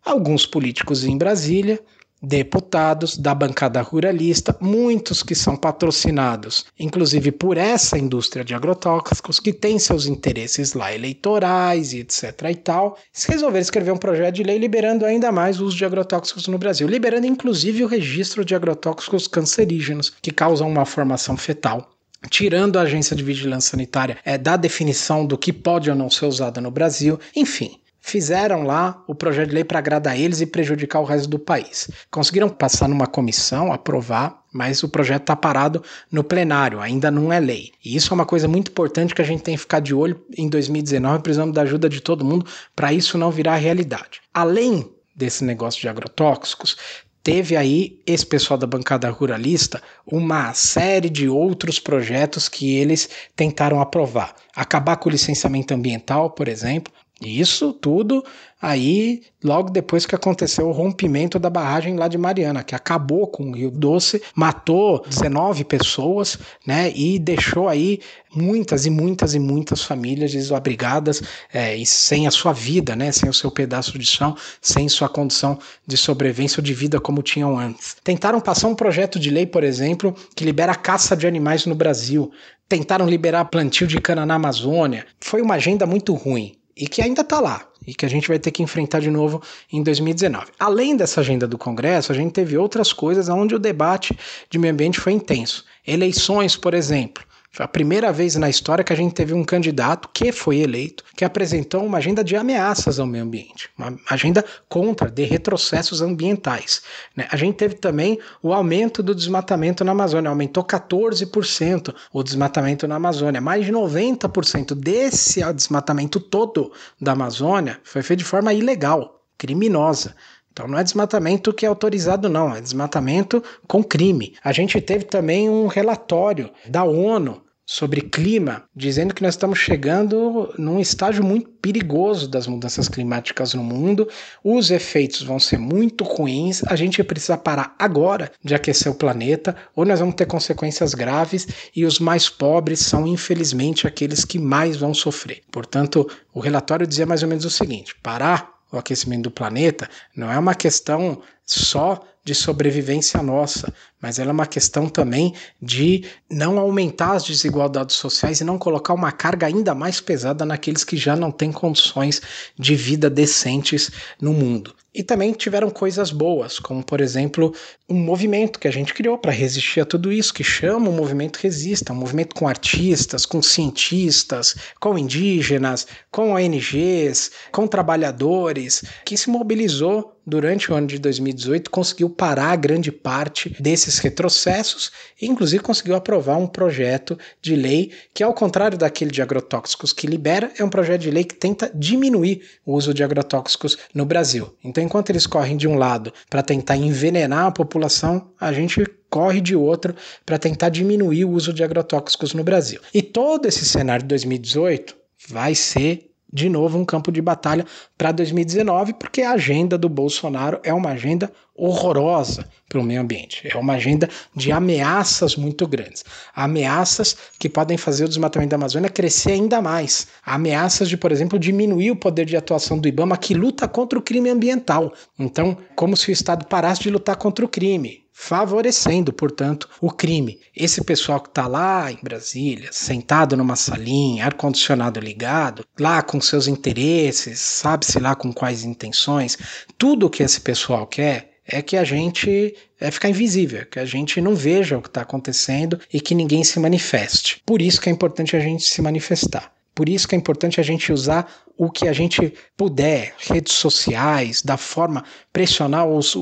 Alguns políticos em Brasília deputados da bancada ruralista, muitos que são patrocinados, inclusive por essa indústria de agrotóxicos, que tem seus interesses lá eleitorais e etc e tal, resolveram escrever um projeto de lei liberando ainda mais o uso de agrotóxicos no Brasil, liberando inclusive o registro de agrotóxicos cancerígenos que causam uma formação fetal. Tirando a agência de vigilância sanitária é, da definição do que pode ou não ser usada no Brasil, enfim fizeram lá o projeto de lei para agradar eles e prejudicar o resto do país. Conseguiram passar numa comissão, aprovar, mas o projeto está parado no plenário, ainda não é lei. E isso é uma coisa muito importante que a gente tem que ficar de olho em 2019, precisamos da ajuda de todo mundo para isso não virar realidade. Além desse negócio de agrotóxicos, teve aí esse pessoal da bancada ruralista uma série de outros projetos que eles tentaram aprovar. Acabar com o licenciamento ambiental, por exemplo, isso tudo aí logo depois que aconteceu o rompimento da barragem lá de Mariana, que acabou com o Rio Doce, matou 19 pessoas, né, e deixou aí muitas e muitas e muitas famílias desabrigadas é, e sem a sua vida, né, sem o seu pedaço de chão, sem sua condição de sobrevivência ou de vida como tinham antes. Tentaram passar um projeto de lei, por exemplo, que libera a caça de animais no Brasil. Tentaram liberar plantio de cana na Amazônia. Foi uma agenda muito ruim e que ainda está lá e que a gente vai ter que enfrentar de novo em 2019. Além dessa agenda do Congresso, a gente teve outras coisas onde o debate de meio ambiente foi intenso. Eleições, por exemplo. Foi a primeira vez na história que a gente teve um candidato que foi eleito que apresentou uma agenda de ameaças ao meio ambiente, uma agenda contra, de retrocessos ambientais. Né? A gente teve também o aumento do desmatamento na Amazônia, aumentou 14% o desmatamento na Amazônia. Mais de 90% desse desmatamento todo da Amazônia foi feito de forma ilegal, criminosa. Então não é desmatamento que é autorizado, não, é desmatamento com crime. A gente teve também um relatório da ONU sobre clima, dizendo que nós estamos chegando num estágio muito perigoso das mudanças climáticas no mundo. Os efeitos vão ser muito ruins. A gente precisa parar agora de aquecer o planeta, ou nós vamos ter consequências graves e os mais pobres são, infelizmente, aqueles que mais vão sofrer. Portanto, o relatório dizia mais ou menos o seguinte: parar o aquecimento do planeta não é uma questão só de sobrevivência nossa, mas ela é uma questão também de não aumentar as desigualdades sociais e não colocar uma carga ainda mais pesada naqueles que já não têm condições de vida decentes no mundo. E também tiveram coisas boas, como por exemplo, um movimento que a gente criou para resistir a tudo isso, que chama o movimento Resista, um movimento com artistas, com cientistas, com indígenas, com ONGs, com trabalhadores, que se mobilizou durante o ano de 2018, conseguiu parar grande parte desses retrocessos e, inclusive, conseguiu aprovar um projeto de lei que, ao contrário daquele de agrotóxicos que libera, é um projeto de lei que tenta diminuir o uso de agrotóxicos no Brasil. Então, enquanto eles correm de um lado para tentar envenenar a população, a gente corre de outro para tentar diminuir o uso de agrotóxicos no Brasil. E todo esse cenário de 2018 vai ser de novo um campo de batalha para 2019, porque a agenda do Bolsonaro é uma agenda horrorosa para o meio ambiente. É uma agenda de ameaças muito grandes. Ameaças que podem fazer o desmatamento da Amazônia crescer ainda mais. Ameaças de, por exemplo, diminuir o poder de atuação do IBAMA, que luta contra o crime ambiental. Então, como se o Estado parasse de lutar contra o crime favorecendo, portanto, o crime. Esse pessoal que está lá em Brasília, sentado numa salinha, ar-condicionado ligado, lá com seus interesses, sabe-se lá com quais intenções, tudo o que esse pessoal quer é que a gente é ficar invisível, que a gente não veja o que está acontecendo e que ninguém se manifeste. Por isso que é importante a gente se manifestar. Por isso que é importante a gente usar o que a gente puder, redes sociais, da forma pressionar os,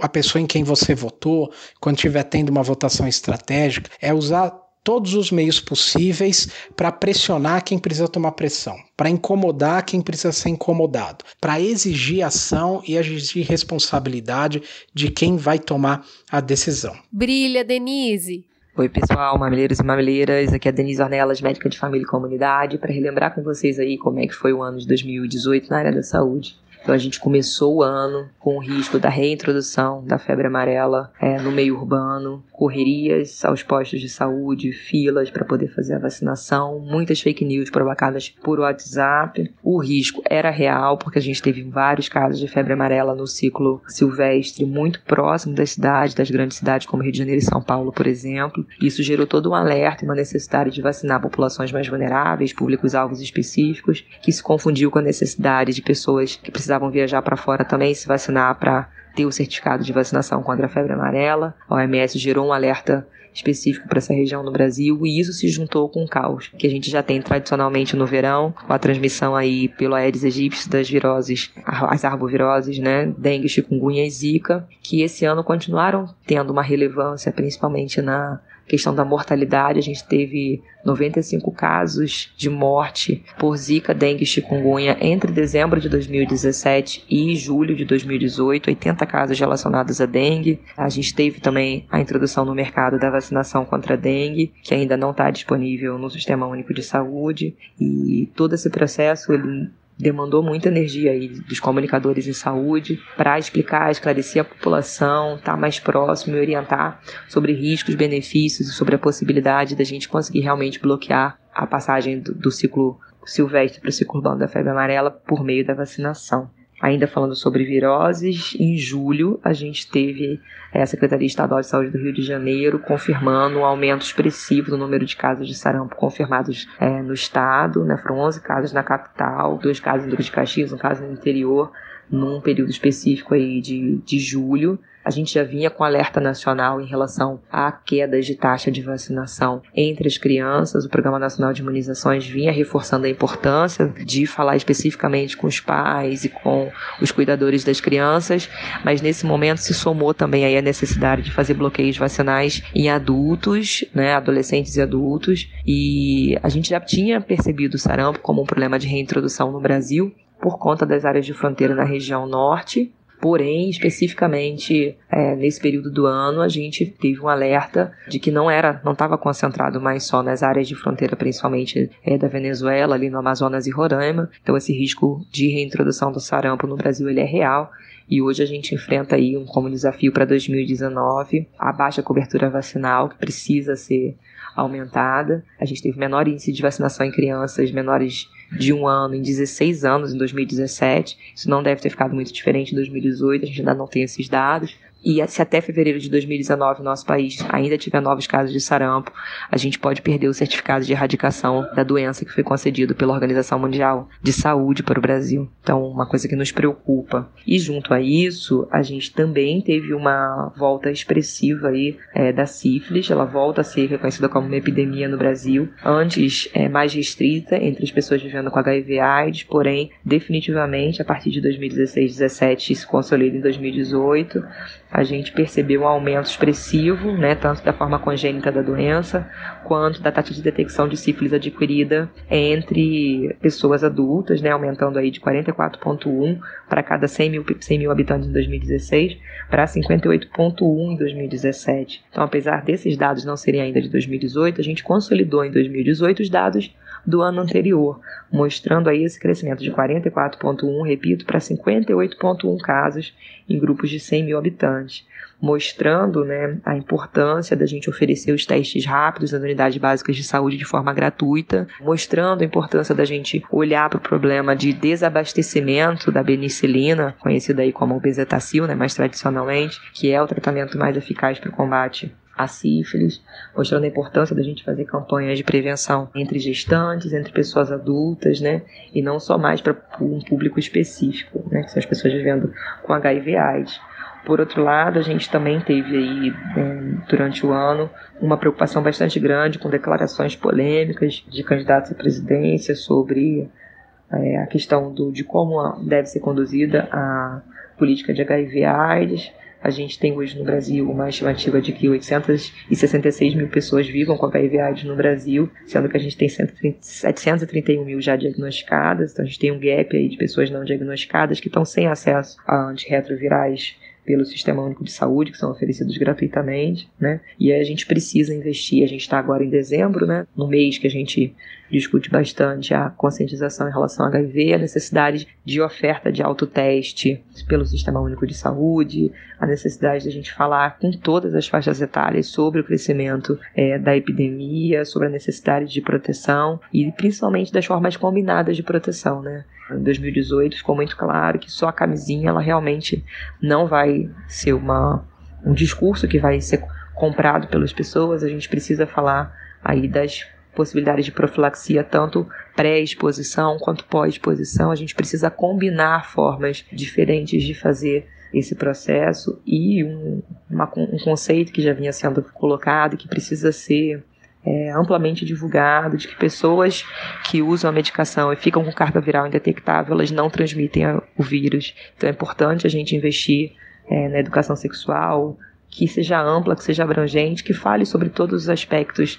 a pessoa em quem você votou, quando estiver tendo uma votação estratégica, é usar todos os meios possíveis para pressionar quem precisa tomar pressão, para incomodar quem precisa ser incomodado, para exigir ação e exigir responsabilidade de quem vai tomar a decisão. Brilha, Denise! Oi, pessoal, mamileiros e mamileiras. Aqui é a Denise Ornelas, médica de família e comunidade, para relembrar com vocês aí como é que foi o ano de 2018 na área da saúde. Então a gente começou o ano com o risco da reintrodução da febre amarela é, no meio urbano, correrias aos postos de saúde, filas para poder fazer a vacinação, muitas fake news provocadas por WhatsApp. O risco era real, porque a gente teve vários casos de febre amarela no ciclo silvestre, muito próximo das cidades, das grandes cidades como Rio de Janeiro e São Paulo, por exemplo. Isso gerou todo um alerta e uma necessidade de vacinar populações mais vulneráveis, públicos-alvos específicos, que se confundiu com a necessidade de pessoas que precisavam viajar para fora também se vacinar para ter o certificado de vacinação contra a febre amarela. A OMS gerou um alerta específico para essa região no Brasil e isso se juntou com o caos que a gente já tem tradicionalmente no verão, com a transmissão aí pelo Aedes aegypti das viroses, as arboviroses, né, dengue, chikungunya e zika, que esse ano continuaram tendo uma relevância principalmente na questão da mortalidade, a gente teve 95 casos de morte por Zika, dengue e chikungunya entre dezembro de 2017 e julho de 2018, 80 casos relacionados a dengue. A gente teve também a introdução no mercado da vacinação contra a dengue, que ainda não está disponível no Sistema Único de Saúde, e todo esse processo ele demandou muita energia aí dos comunicadores em saúde para explicar, esclarecer a população, estar tá mais próximo e orientar sobre riscos, benefícios e sobre a possibilidade da gente conseguir realmente bloquear a passagem do, do ciclo silvestre para o ciclo urbano da febre amarela por meio da vacinação. Ainda falando sobre viroses, em julho a gente teve a Secretaria Estadual de Saúde do Rio de Janeiro confirmando um aumento expressivo do número de casos de sarampo confirmados é, no estado. Né? Foram 11 casos na capital, dois casos em Duque de Caxias, um caso no interior, num período específico aí de, de julho. A gente já vinha com alerta nacional em relação a quedas de taxa de vacinação entre as crianças. O Programa Nacional de Imunizações vinha reforçando a importância de falar especificamente com os pais e com os cuidadores das crianças, mas nesse momento se somou também aí a necessidade de fazer bloqueios vacinais em adultos, né, adolescentes e adultos, e a gente já tinha percebido o sarampo como um problema de reintrodução no Brasil por conta das áreas de fronteira na região norte, Porém, especificamente é, nesse período do ano, a gente teve um alerta de que não era, não estava concentrado mais só nas áreas de fronteira, principalmente é, da Venezuela, ali no Amazonas e Roraima. Então, esse risco de reintrodução do sarampo no Brasil ele é real. E hoje a gente enfrenta aí um como desafio para 2019 a baixa cobertura vacinal que precisa ser aumentada. A gente teve menor índice de vacinação em crianças menores de um ano em 16 anos em 2017. Isso não deve ter ficado muito diferente em 2018, a gente ainda não tem esses dados. E se até fevereiro de 2019 o nosso país ainda tiver novos casos de sarampo, a gente pode perder o certificado de erradicação da doença que foi concedido pela Organização Mundial de Saúde para o Brasil. Então, uma coisa que nos preocupa. E junto a isso, a gente também teve uma volta expressiva aí é, da sífilis. Ela volta a ser reconhecida como uma epidemia no Brasil. Antes, é, mais restrita entre as pessoas vivendo com HIV/AIDS, porém, definitivamente, a partir de 2016-17 se consolida em 2018 a gente percebeu um aumento expressivo, né, tanto da forma congênita da doença, quanto da taxa de detecção de sífilis adquirida entre pessoas adultas, né, aumentando aí de 44,1 para cada 100 mil, 100 mil habitantes em 2016 para 58,1 em 2017. Então, apesar desses dados não serem ainda de 2018, a gente consolidou em 2018 os dados do ano anterior, mostrando aí esse crescimento de 44,1, repito, para 58,1 casos em grupos de 100 mil habitantes mostrando né, a importância da gente oferecer os testes rápidos nas unidades básicas de saúde de forma gratuita, mostrando a importância da gente olhar para o problema de desabastecimento da penicilina, conhecida aí como bezetacil, né, mais tradicionalmente, que é o tratamento mais eficaz para o combate a sífilis, mostrando a importância da gente fazer campanhas de prevenção entre gestantes, entre pessoas adultas, né, e não só mais para um público específico, né, que são as pessoas vivendo com HIV/AIDS. Por outro lado, a gente também teve aí, é, durante o ano, uma preocupação bastante grande com declarações polêmicas de candidatos à presidência sobre é, a questão do, de como deve ser conduzida a política de HIV/AIDS. A gente tem hoje no Brasil uma estimativa de que 866 mil pessoas vivam com HIV/AIDS no Brasil, sendo que a gente tem 731 mil já diagnosticadas. Então a gente tem um gap aí de pessoas não diagnosticadas que estão sem acesso a antirretrovirais pelo Sistema Único de Saúde, que são oferecidos gratuitamente, né? E a gente precisa investir. A gente está agora em dezembro, né? No mês que a gente discute bastante a conscientização em relação ao HIV, a necessidade de oferta de autoteste pelo Sistema Único de Saúde, a necessidade de a gente falar com todas as faixas etárias sobre o crescimento é, da epidemia, sobre a necessidade de proteção e principalmente das formas combinadas de proteção, né? Em 2018 ficou muito claro que só a camisinha ela realmente não vai ser uma, um discurso que vai ser comprado pelas pessoas. A gente precisa falar aí das possibilidades de profilaxia, tanto pré-exposição quanto pós-exposição. A gente precisa combinar formas diferentes de fazer esse processo e um, uma, um conceito que já vinha sendo colocado que precisa ser é, amplamente divulgado de que pessoas que usam a medicação e ficam com carga viral indetectável, elas não transmitem o vírus. Então é importante a gente investir é, na educação sexual, que seja ampla, que seja abrangente, que fale sobre todos os aspectos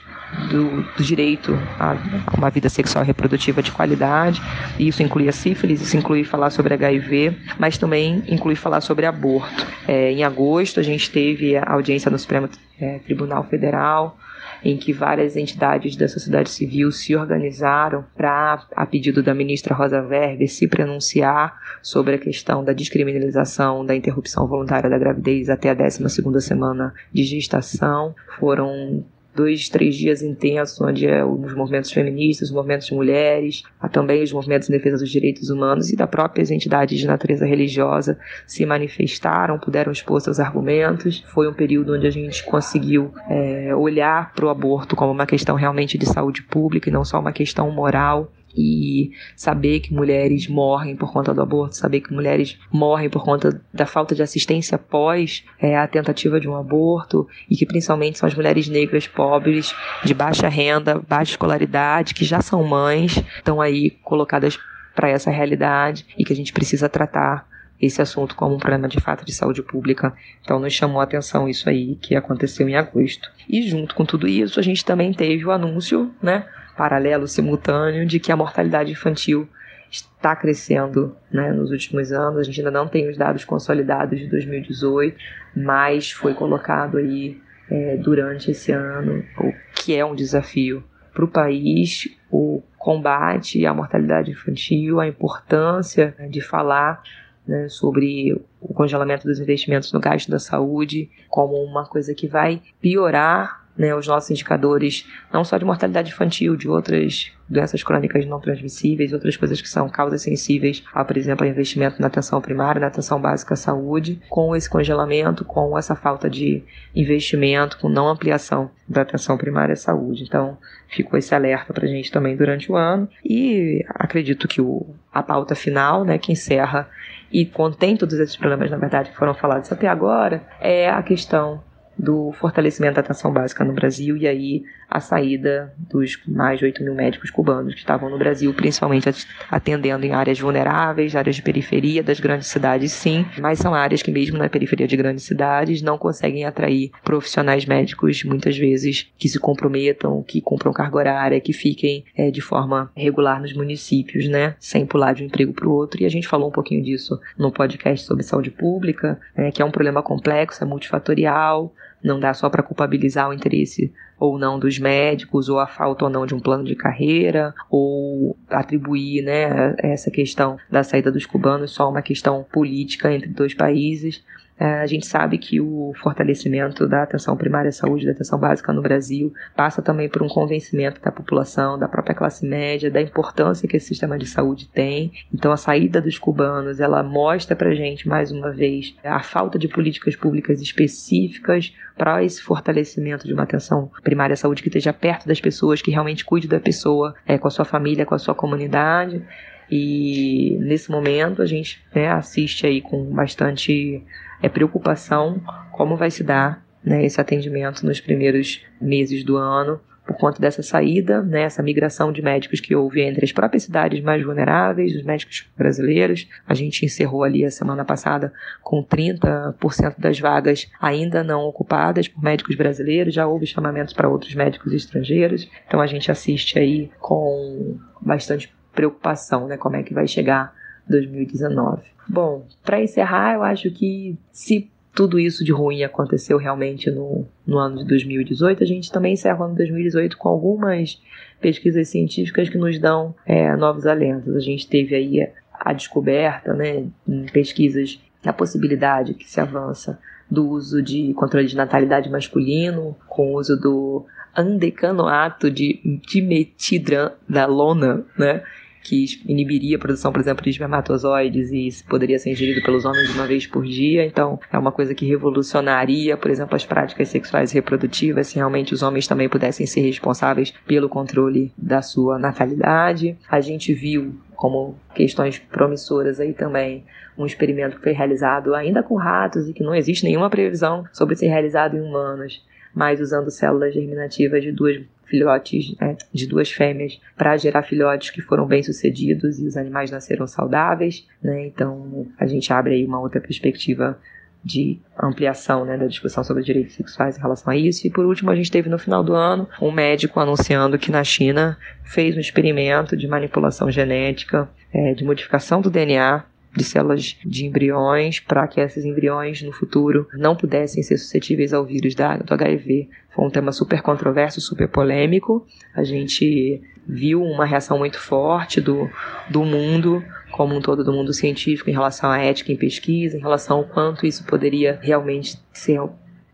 do, do direito a, uma vida sexual e reprodutiva de qualidade. E isso inclui a sífilis, isso inclui falar sobre HIV, mas também inclui falar sobre aborto. É, em agosto, a gente teve a audiência no Supremo é, Tribunal Federal em que várias entidades da sociedade civil se organizaram para, a pedido da ministra Rosa Weber, se pronunciar sobre a questão da descriminalização da interrupção voluntária da gravidez até a 12 semana de gestação. Foram dois, três dias intensos, onde é os movimentos feministas, os movimentos de mulheres, há também os movimentos em defesa dos direitos humanos e da próprias entidades de natureza religiosa se manifestaram, puderam expor seus argumentos. Foi um período onde a gente conseguiu é, olhar para o aborto como uma questão realmente de saúde pública e não só uma questão moral e saber que mulheres morrem por conta do aborto, saber que mulheres morrem por conta da falta de assistência após é, a tentativa de um aborto e que principalmente são as mulheres negras pobres, de baixa renda, baixa escolaridade, que já são mães, estão aí colocadas para essa realidade e que a gente precisa tratar esse assunto como um problema de fato de saúde pública. Então nos chamou a atenção isso aí que aconteceu em agosto. E junto com tudo isso, a gente também teve o anúncio, né, paralelo, simultâneo, de que a mortalidade infantil está crescendo né, nos últimos anos. A gente ainda não tem os dados consolidados de 2018, mas foi colocado aí é, durante esse ano, o que é um desafio para o país, o combate à mortalidade infantil, a importância de falar né, sobre o congelamento dos investimentos no gasto da saúde como uma coisa que vai piorar né, os nossos indicadores, não só de mortalidade infantil, de outras doenças crônicas não transmissíveis, outras coisas que são causas sensíveis a, por exemplo, investimento na atenção primária, na atenção básica à saúde, com esse congelamento, com essa falta de investimento, com não ampliação da atenção primária à saúde. Então, ficou esse alerta para a gente também durante o ano e acredito que o, a pauta final, né, que encerra e contém todos esses problemas, na verdade, que foram falados até agora, é a questão do fortalecimento da atenção básica no Brasil e aí a saída dos mais de 8 mil médicos cubanos que estavam no Brasil, principalmente atendendo em áreas vulneráveis, áreas de periferia das grandes cidades, sim, mas são áreas que mesmo na periferia de grandes cidades não conseguem atrair profissionais médicos muitas vezes que se comprometam, que cumpram carga horária, que fiquem é, de forma regular nos municípios, né, sem pular de um emprego para o outro. E a gente falou um pouquinho disso no podcast sobre saúde pública, é, que é um problema complexo, é multifatorial, Não dá só para culpabilizar o interesse ou não dos médicos, ou a falta ou não de um plano de carreira, ou atribuir né, essa questão da saída dos cubanos só uma questão política entre dois países. É, a gente sabe que o fortalecimento da atenção primária à saúde, da atenção básica no Brasil, passa também por um convencimento da população, da própria classe média, da importância que esse sistema de saúde tem. Então, a saída dos cubanos, ela mostra para gente, mais uma vez, a falta de políticas públicas específicas para esse fortalecimento de uma atenção primária à saúde que esteja perto das pessoas, que realmente cuide da pessoa, é, com a sua família, com a sua comunidade. E nesse momento a gente né, assiste aí com bastante é preocupação como vai se dar né, esse atendimento nos primeiros meses do ano por conta dessa saída, né, essa migração de médicos que houve entre as próprias cidades mais vulneráveis, os médicos brasileiros. A gente encerrou ali a semana passada com 30% das vagas ainda não ocupadas por médicos brasileiros, já houve chamamentos para outros médicos estrangeiros. Então a gente assiste aí com bastante preocupação, né, como é que vai chegar 2019. Bom, para encerrar, eu acho que se tudo isso de ruim aconteceu realmente no, no ano de 2018, a gente também encerra o ano de 2018 com algumas pesquisas científicas que nos dão é, novos alentos. A gente teve aí a descoberta, né, em pesquisas, a possibilidade que se avança do uso de controle de natalidade masculino, com o uso do andecanoato de dimetidranalona, né, que inibiria a produção, por exemplo, de espermatozoides e poderia ser ingerido pelos homens uma vez por dia. Então, é uma coisa que revolucionaria, por exemplo, as práticas sexuais reprodutivas, se realmente os homens também pudessem ser responsáveis pelo controle da sua natalidade. A gente viu como questões promissoras aí também um experimento que foi realizado ainda com ratos e que não existe nenhuma previsão sobre ser realizado em humanos, mas usando células germinativas de duas filhotes né, de duas fêmeas para gerar filhotes que foram bem sucedidos e os animais nasceram saudáveis, né? Então a gente abre aí uma outra perspectiva de ampliação né, da discussão sobre direitos sexuais em relação a isso. E por último, a gente teve no final do ano um médico anunciando que na China fez um experimento de manipulação genética, é, de modificação do DNA de células de embriões para que esses embriões no futuro não pudessem ser suscetíveis ao vírus da, do HIV. Foi um tema super controverso, super polêmico. A gente viu uma reação muito forte do, do mundo como um todo do mundo científico em relação à ética em pesquisa, em relação ao quanto isso poderia realmente ser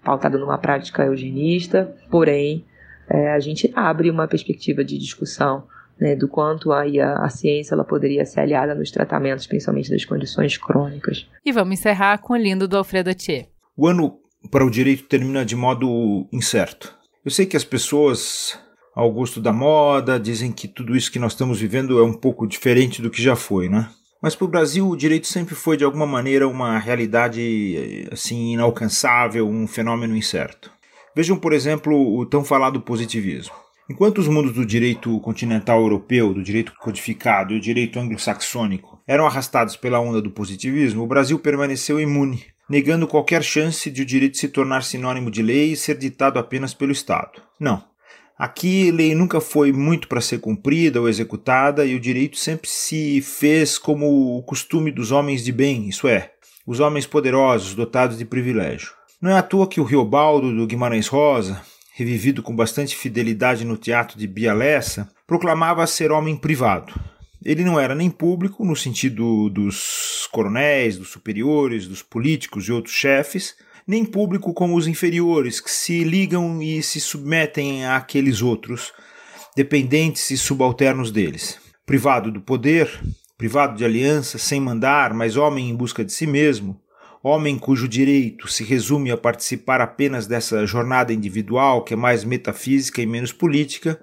pautado numa prática eugenista. Porém, é, a gente abre uma perspectiva de discussão né, do quanto aí a, a, ciência ela poderia ser aliada nos tratamentos, principalmente das condições crônicas. E vamos encerrar com o lindo do Alfredo Thier. O ano para o direito termina de modo incerto. Eu sei que as pessoas, ao gosto da moda, dizem que tudo isso que nós estamos vivendo é um pouco diferente do que já foi, né? Mas para o Brasil, o direito sempre foi, de alguma maneira, uma realidade assim inalcançável, um fenômeno incerto. Vejam, por exemplo, o tão falado positivismo. Enquanto os mundos do direito continental europeu, do direito codificado e o direito anglo-saxônico eram arrastados pela onda do positivismo, o Brasil permaneceu imune, negando qualquer chance de o direito se tornar sinônimo de lei e ser ditado apenas pelo Estado. Não. Aqui, lei nunca foi muito para ser cumprida ou executada e o direito sempre se fez como o costume dos homens de bem, isso é, os homens poderosos, dotados de privilégio. Não é à toa que o Riobaldo do Guimarães Rosa, revivido com bastante fidelidade no teatro de Bialessa, proclamava ser homem privado. Ele não era nem público, no sentido dos coronéis, dos superiores, dos políticos e outros chefes, nem público como os inferiores, que se ligam e se submetem àqueles outros, dependentes e subalternos deles. Privado do poder, privado de aliança, sem mandar, mas homem em busca de si mesmo, homem cujo direito se resume a participar apenas dessa jornada individual que é mais metafísica e menos política,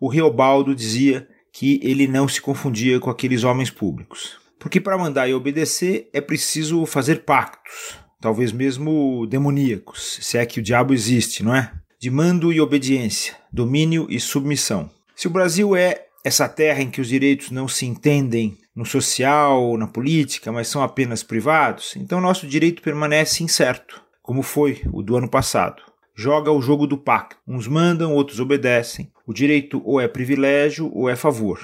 o Reobaldo dizia que ele não se confundia com aqueles homens públicos. Porque para mandar e obedecer é preciso fazer pactos, talvez mesmo demoníacos, se é que o diabo existe, não é? De mando e obediência, domínio e submissão. Se o Brasil é essa terra em que os direitos não se entendem no social, na política, mas são apenas privados, então nosso direito permanece incerto, como foi o do ano passado. Joga o jogo do pacto. Uns mandam, outros obedecem. O direito ou é privilégio ou é favor.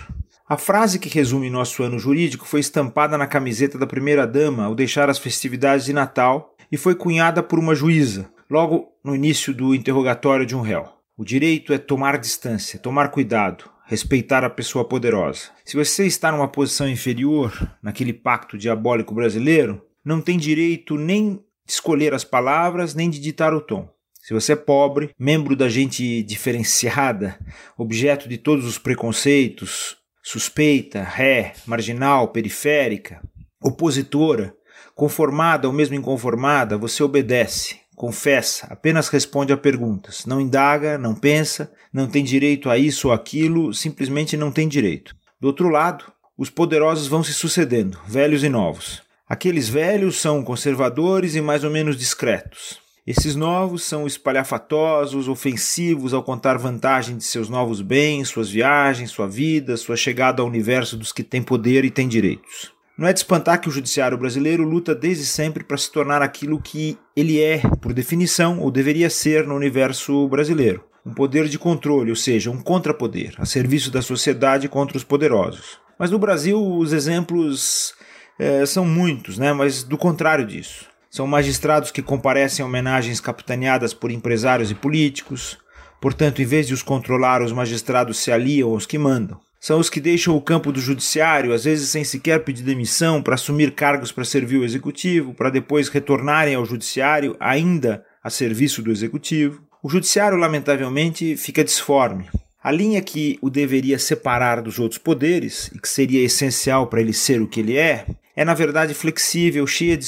A frase que resume nosso ano jurídico foi estampada na camiseta da primeira-dama ao deixar as festividades de Natal e foi cunhada por uma juíza, logo no início do interrogatório de um réu. O direito é tomar distância, tomar cuidado, respeitar a pessoa poderosa. Se você está numa posição inferior, naquele pacto diabólico brasileiro, não tem direito nem de escolher as palavras, nem de ditar o tom. Se você é pobre, membro da gente diferenciada, objeto de todos os preconceitos, suspeita, ré, marginal, periférica, opositora, conformada ou mesmo inconformada, você obedece, confessa, apenas responde a perguntas, não indaga, não pensa, não tem direito a isso ou aquilo, simplesmente não tem direito. Do outro lado, os poderosos vão se sucedendo, velhos e novos. Aqueles velhos são conservadores e mais ou menos discretos. Esses novos são espalhafatosos, ofensivos ao contar vantagem de seus novos bens, suas viagens, sua vida, sua chegada ao universo dos que têm poder e têm direitos. Não é de espantar que o judiciário brasileiro luta desde sempre para se tornar aquilo que ele é, por definição, ou deveria ser no universo brasileiro. Um poder de controle, ou seja, um contrapoder, a serviço da sociedade contra os poderosos. Mas no Brasil os exemplos é, são muitos, né? mas do contrário disso. São magistrados que comparecem a homenagens capitaneadas por empresários e políticos. Portanto, em vez de os controlar, os magistrados se aliam aos que mandam. São os que deixam o campo do judiciário, às vezes sem sequer pedir demissão, para assumir cargos para servir o executivo, para depois retornarem ao judiciário ainda a serviço do executivo. O judiciário, lamentavelmente, fica disforme. A linha que o deveria separar dos outros poderes, e que seria essencial para ele ser o que ele é, é na verdade flexível, cheia de,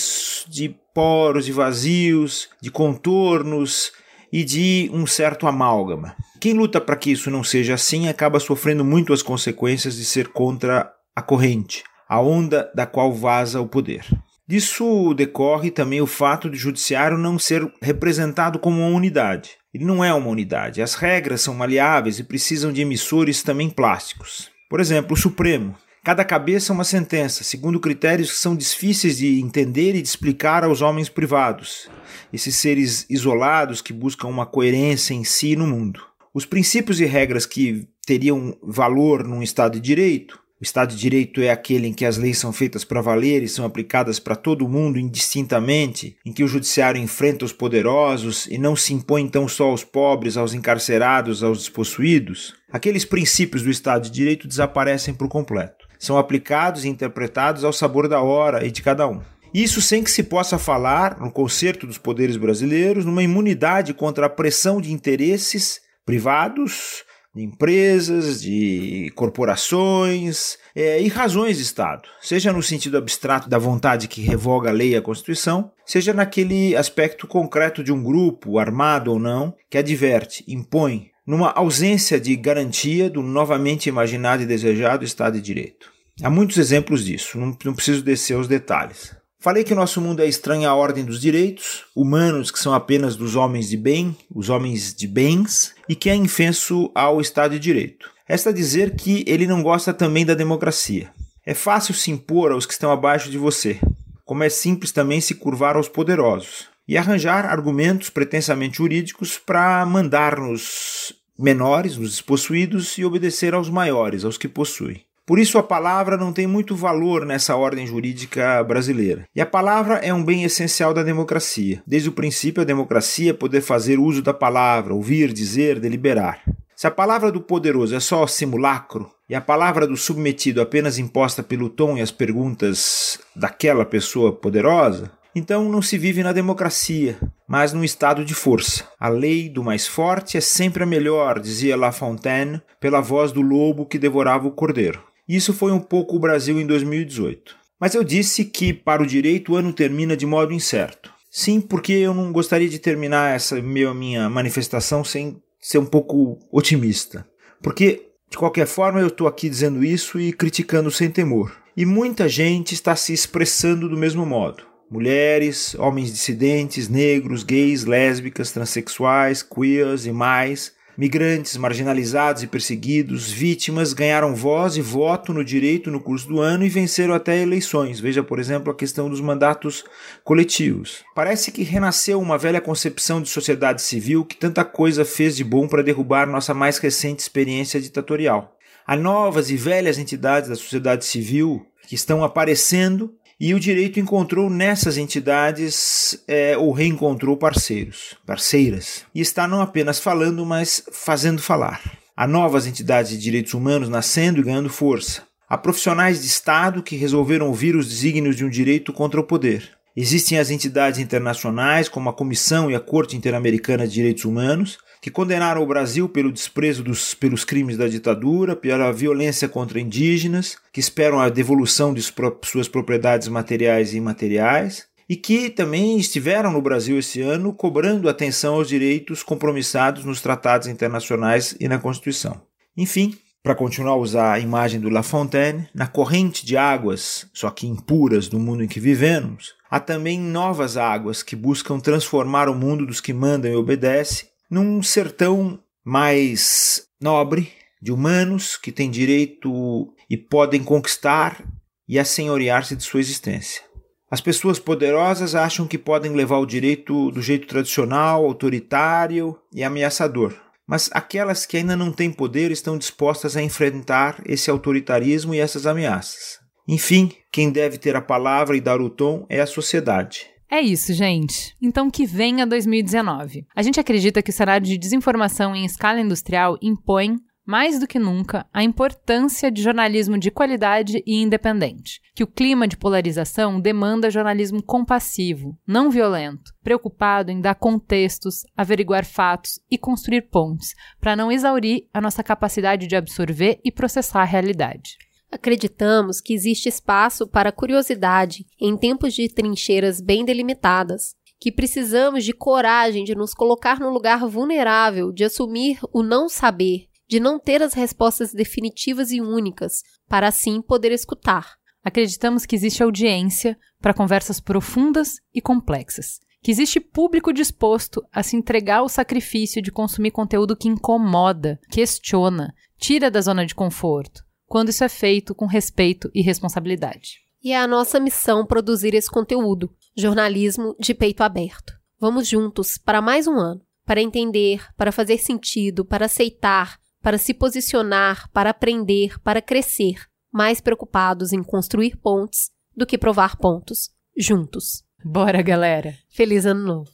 de poros, de vazios, de contornos e de um certo amálgama. Quem luta para que isso não seja assim acaba sofrendo muito as consequências de ser contra a corrente, a onda da qual vaza o poder. Disso decorre também o fato de o judiciário não ser representado como uma unidade. Ele não é uma unidade. As regras são maleáveis e precisam de emissores também plásticos. Por exemplo, o Supremo Cada cabeça é uma sentença, segundo critérios que são difíceis de entender e de explicar aos homens privados, esses seres isolados que buscam uma coerência em si e no mundo. Os princípios e regras que teriam valor num Estado de Direito o Estado de Direito é aquele em que as leis são feitas para valer e são aplicadas para todo mundo indistintamente, em que o judiciário enfrenta os poderosos e não se impõe tão só aos pobres, aos encarcerados, aos despossuídos. Aqueles princípios do Estado de Direito desaparecem por completo são aplicados e interpretados ao sabor da hora e de cada um. Isso sem que se possa falar, no concerto dos poderes brasileiros, numa imunidade contra a pressão de interesses privados, de empresas, de corporações é, e razões de Estado, seja no sentido abstrato da vontade que revoga a lei e a Constituição, seja naquele aspecto concreto de um grupo, armado ou não, que adverte, impõe, numa ausência de garantia do novamente imaginado e desejado Estado de Direito. Há muitos exemplos disso, não, não preciso descer aos detalhes. Falei que o nosso mundo é estranho à ordem dos direitos, humanos que são apenas dos homens de bem, os homens de bens, e que é infenso ao Estado de Direito. Resta dizer que ele não gosta também da democracia. É fácil se impor aos que estão abaixo de você, como é simples também se curvar aos poderosos e arranjar argumentos pretensamente jurídicos para mandar nos menores, nos despossuídos, e obedecer aos maiores, aos que possuem. Por isso a palavra não tem muito valor nessa ordem jurídica brasileira. E a palavra é um bem essencial da democracia. Desde o princípio, a democracia é poder fazer uso da palavra, ouvir, dizer, deliberar. Se a palavra do poderoso é só simulacro e a palavra do submetido apenas imposta pelo tom e as perguntas daquela pessoa poderosa, então não se vive na democracia, mas num estado de força. A lei do mais forte é sempre a melhor, dizia La Fontaine, pela voz do lobo que devorava o cordeiro. Isso foi um pouco o Brasil em 2018. Mas eu disse que para o direito o ano termina de modo incerto. Sim, porque eu não gostaria de terminar essa minha manifestação sem ser um pouco otimista. Porque, de qualquer forma, eu estou aqui dizendo isso e criticando sem temor. E muita gente está se expressando do mesmo modo mulheres, homens dissidentes, negros, gays, lésbicas, transexuais, queers e mais, migrantes, marginalizados e perseguidos, vítimas, ganharam voz e voto no direito no curso do ano e venceram até eleições. Veja, por exemplo, a questão dos mandatos coletivos. Parece que renasceu uma velha concepção de sociedade civil que tanta coisa fez de bom para derrubar nossa mais recente experiência ditatorial. Há novas e velhas entidades da sociedade civil que estão aparecendo E o direito encontrou nessas entidades é, ou reencontrou parceiros, parceiras. E está não apenas falando, mas fazendo falar. Há novas entidades de direitos humanos nascendo e ganhando força. Há profissionais de Estado que resolveram ouvir os desígnios de um direito contra o poder. Existem as entidades internacionais, como a Comissão e a Corte Interamericana de Direitos Humanos, que condenaram o Brasil pelo desprezo dos, pelos crimes da ditadura, pela violência contra indígenas, que esperam a devolução de suas propriedades materiais e imateriais, e que também estiveram no Brasil esse ano cobrando atenção aos direitos compromissados nos tratados internacionais e na Constituição. Enfim, para continuar a usar a imagem do La Fontaine, na corrente de águas, só que impuras do mundo em que vivemos, há também novas águas que buscam transformar o mundo dos que mandam e obedecem num sertão mais nobre, de humanos que têm direito e podem conquistar e assenhorear-se de sua existência. As pessoas poderosas acham que podem levar o direito do jeito tradicional, autoritário e ameaçador. Mas aquelas que ainda não têm poder estão dispostas a enfrentar esse autoritarismo e essas ameaças. Enfim, quem deve ter a palavra e dar o tom é a sociedade. É isso, gente. Então que venha 2019. A gente acredita que o cenário de desinformação em escala industrial impõe mais do que nunca, a importância de jornalismo de qualidade e independente. Que o clima de polarização demanda jornalismo compassivo, não violento, preocupado em dar contextos, averiguar fatos e construir pontes, para não exaurir a nossa capacidade de absorver e processar a realidade. Acreditamos que existe espaço para curiosidade em tempos de trincheiras bem delimitadas, que precisamos de coragem de nos colocar no lugar vulnerável, de assumir o não saber de não ter as respostas definitivas e únicas, para assim poder escutar. Acreditamos que existe audiência para conversas profundas e complexas, que existe público disposto a se entregar ao sacrifício de consumir conteúdo que incomoda, questiona, tira da zona de conforto, quando isso é feito com respeito e responsabilidade. E é a nossa missão produzir esse conteúdo, jornalismo de peito aberto. Vamos juntos para mais um ano, para entender, para fazer sentido, para aceitar, para se posicionar, para aprender, para crescer, mais preocupados em construir pontes do que provar pontos, juntos. Bora, galera! Feliz Ano Novo!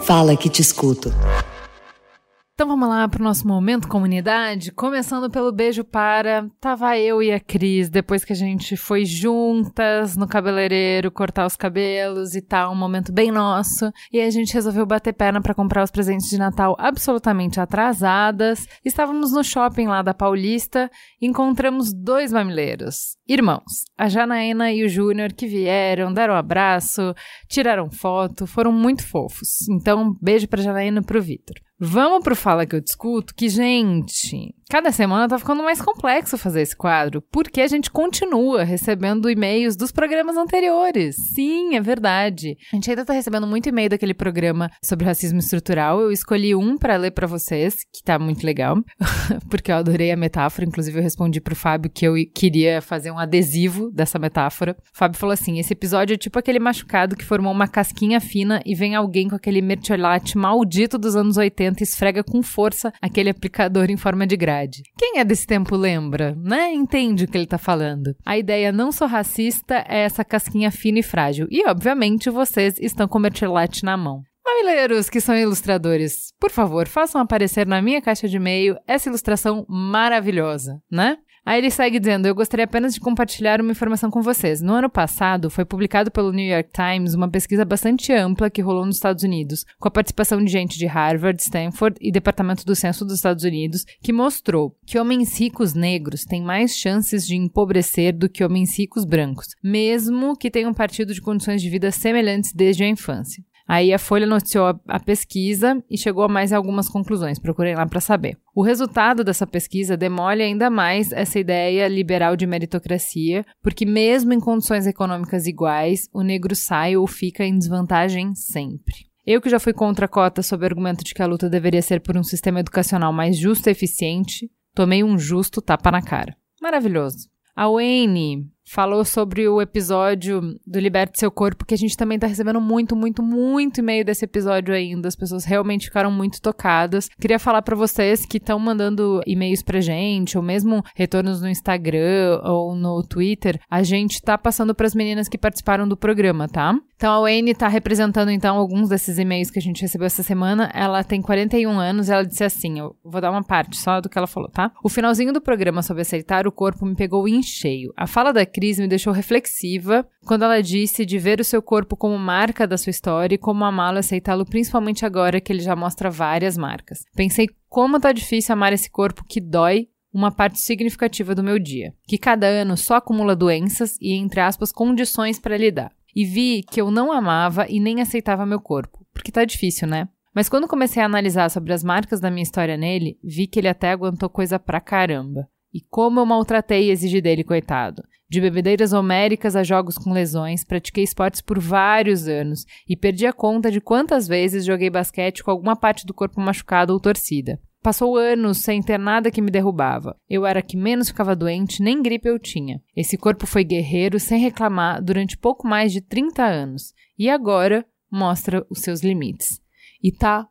Fala que te escuto. Então vamos lá para o nosso momento comunidade, começando pelo beijo para tava eu e a Cris, depois que a gente foi juntas no cabeleireiro cortar os cabelos e tal, um momento bem nosso, e a gente resolveu bater perna para comprar os presentes de Natal absolutamente atrasadas. Estávamos no shopping lá da Paulista, encontramos dois mamileiros, irmãos, a Janaína e o Júnior que vieram, deram um abraço, tiraram foto, foram muito fofos. Então, beijo para Janaína e pro Vitor. Vamos pro Fala que eu discuto, que, gente, cada semana tá ficando mais complexo fazer esse quadro, porque a gente continua recebendo e-mails dos programas anteriores. Sim, é verdade. A gente ainda tá recebendo muito e-mail daquele programa sobre racismo estrutural. Eu escolhi um para ler para vocês, que tá muito legal, porque eu adorei a metáfora. Inclusive, eu respondi pro Fábio que eu queria fazer um adesivo dessa metáfora. O Fábio falou assim: esse episódio é tipo aquele machucado que formou uma casquinha fina e vem alguém com aquele mertiolate maldito dos anos 80 e esfrega com força aquele aplicador em forma de grade. Quem é desse tempo lembra, né? Entende o que ele tá falando. A ideia não sou racista é essa casquinha fina e frágil. E, obviamente, vocês estão com o mertiolate na mão. Mamileiros que são ilustradores, por favor, façam aparecer na minha caixa de e-mail essa ilustração maravilhosa, né? Aí ele segue dizendo: Eu gostaria apenas de compartilhar uma informação com vocês. No ano passado, foi publicado pelo New York Times uma pesquisa bastante ampla que rolou nos Estados Unidos, com a participação de gente de Harvard, Stanford e Departamento do Censo dos Estados Unidos, que mostrou que homens ricos negros têm mais chances de empobrecer do que homens ricos brancos, mesmo que tenham partido de condições de vida semelhantes desde a infância. Aí a Folha noticiou a, a pesquisa e chegou a mais algumas conclusões. Procurem lá para saber. O resultado dessa pesquisa demole ainda mais essa ideia liberal de meritocracia, porque mesmo em condições econômicas iguais, o negro sai ou fica em desvantagem sempre. Eu que já fui contra a cota sob o argumento de que a luta deveria ser por um sistema educacional mais justo e eficiente, tomei um justo tapa na cara. Maravilhoso. A Wayne falou sobre o episódio do Liberte Seu Corpo, que a gente também tá recebendo muito, muito, muito e-mail desse episódio ainda. As pessoas realmente ficaram muito tocadas. Queria falar para vocês que estão mandando e-mails pra gente, ou mesmo retornos no Instagram ou no Twitter. A gente tá passando para as meninas que participaram do programa, tá? Então a Wayne tá representando então alguns desses e-mails que a gente recebeu essa semana. Ela tem 41 anos, ela disse assim, eu vou dar uma parte só do que ela falou, tá? O finalzinho do programa sobre aceitar o corpo me pegou em cheio. A fala da Cris me deixou reflexiva quando ela disse de ver o seu corpo como marca da sua história e como amá-lo aceitá-lo, principalmente agora que ele já mostra várias marcas. Pensei como tá difícil amar esse corpo que dói uma parte significativa do meu dia, que cada ano só acumula doenças e, entre aspas, condições para lidar. E vi que eu não amava e nem aceitava meu corpo, porque tá difícil, né? Mas quando comecei a analisar sobre as marcas da minha história nele, vi que ele até aguentou coisa pra caramba. E como eu maltratei e exigi dele, coitado. De bebedeiras homéricas a jogos com lesões, pratiquei esportes por vários anos e perdi a conta de quantas vezes joguei basquete com alguma parte do corpo machucada ou torcida. Passou anos sem ter nada que me derrubava. Eu era que menos ficava doente, nem gripe eu tinha. Esse corpo foi guerreiro sem reclamar durante pouco mais de 30 anos. E agora mostra os seus limites. E tá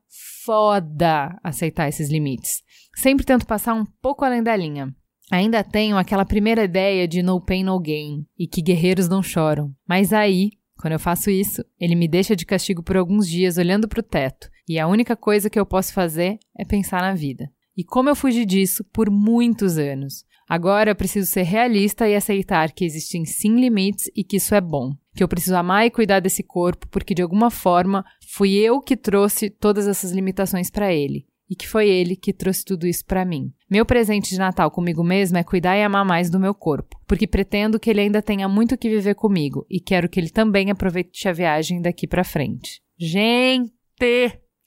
foda aceitar esses limites. Sempre tento passar um pouco além da linha. Ainda tenho aquela primeira ideia de no pain no gain e que guerreiros não choram. Mas aí, quando eu faço isso, ele me deixa de castigo por alguns dias olhando para o teto, e a única coisa que eu posso fazer é pensar na vida. E como eu fugi disso por muitos anos. Agora eu preciso ser realista e aceitar que existem sim limites e que isso é bom. Que eu preciso amar e cuidar desse corpo porque de alguma forma fui eu que trouxe todas essas limitações para ele e que foi ele que trouxe tudo isso para mim. Meu presente de Natal comigo mesmo é cuidar e amar mais do meu corpo, porque pretendo que ele ainda tenha muito que viver comigo e quero que ele também aproveite a viagem daqui para frente. Gente,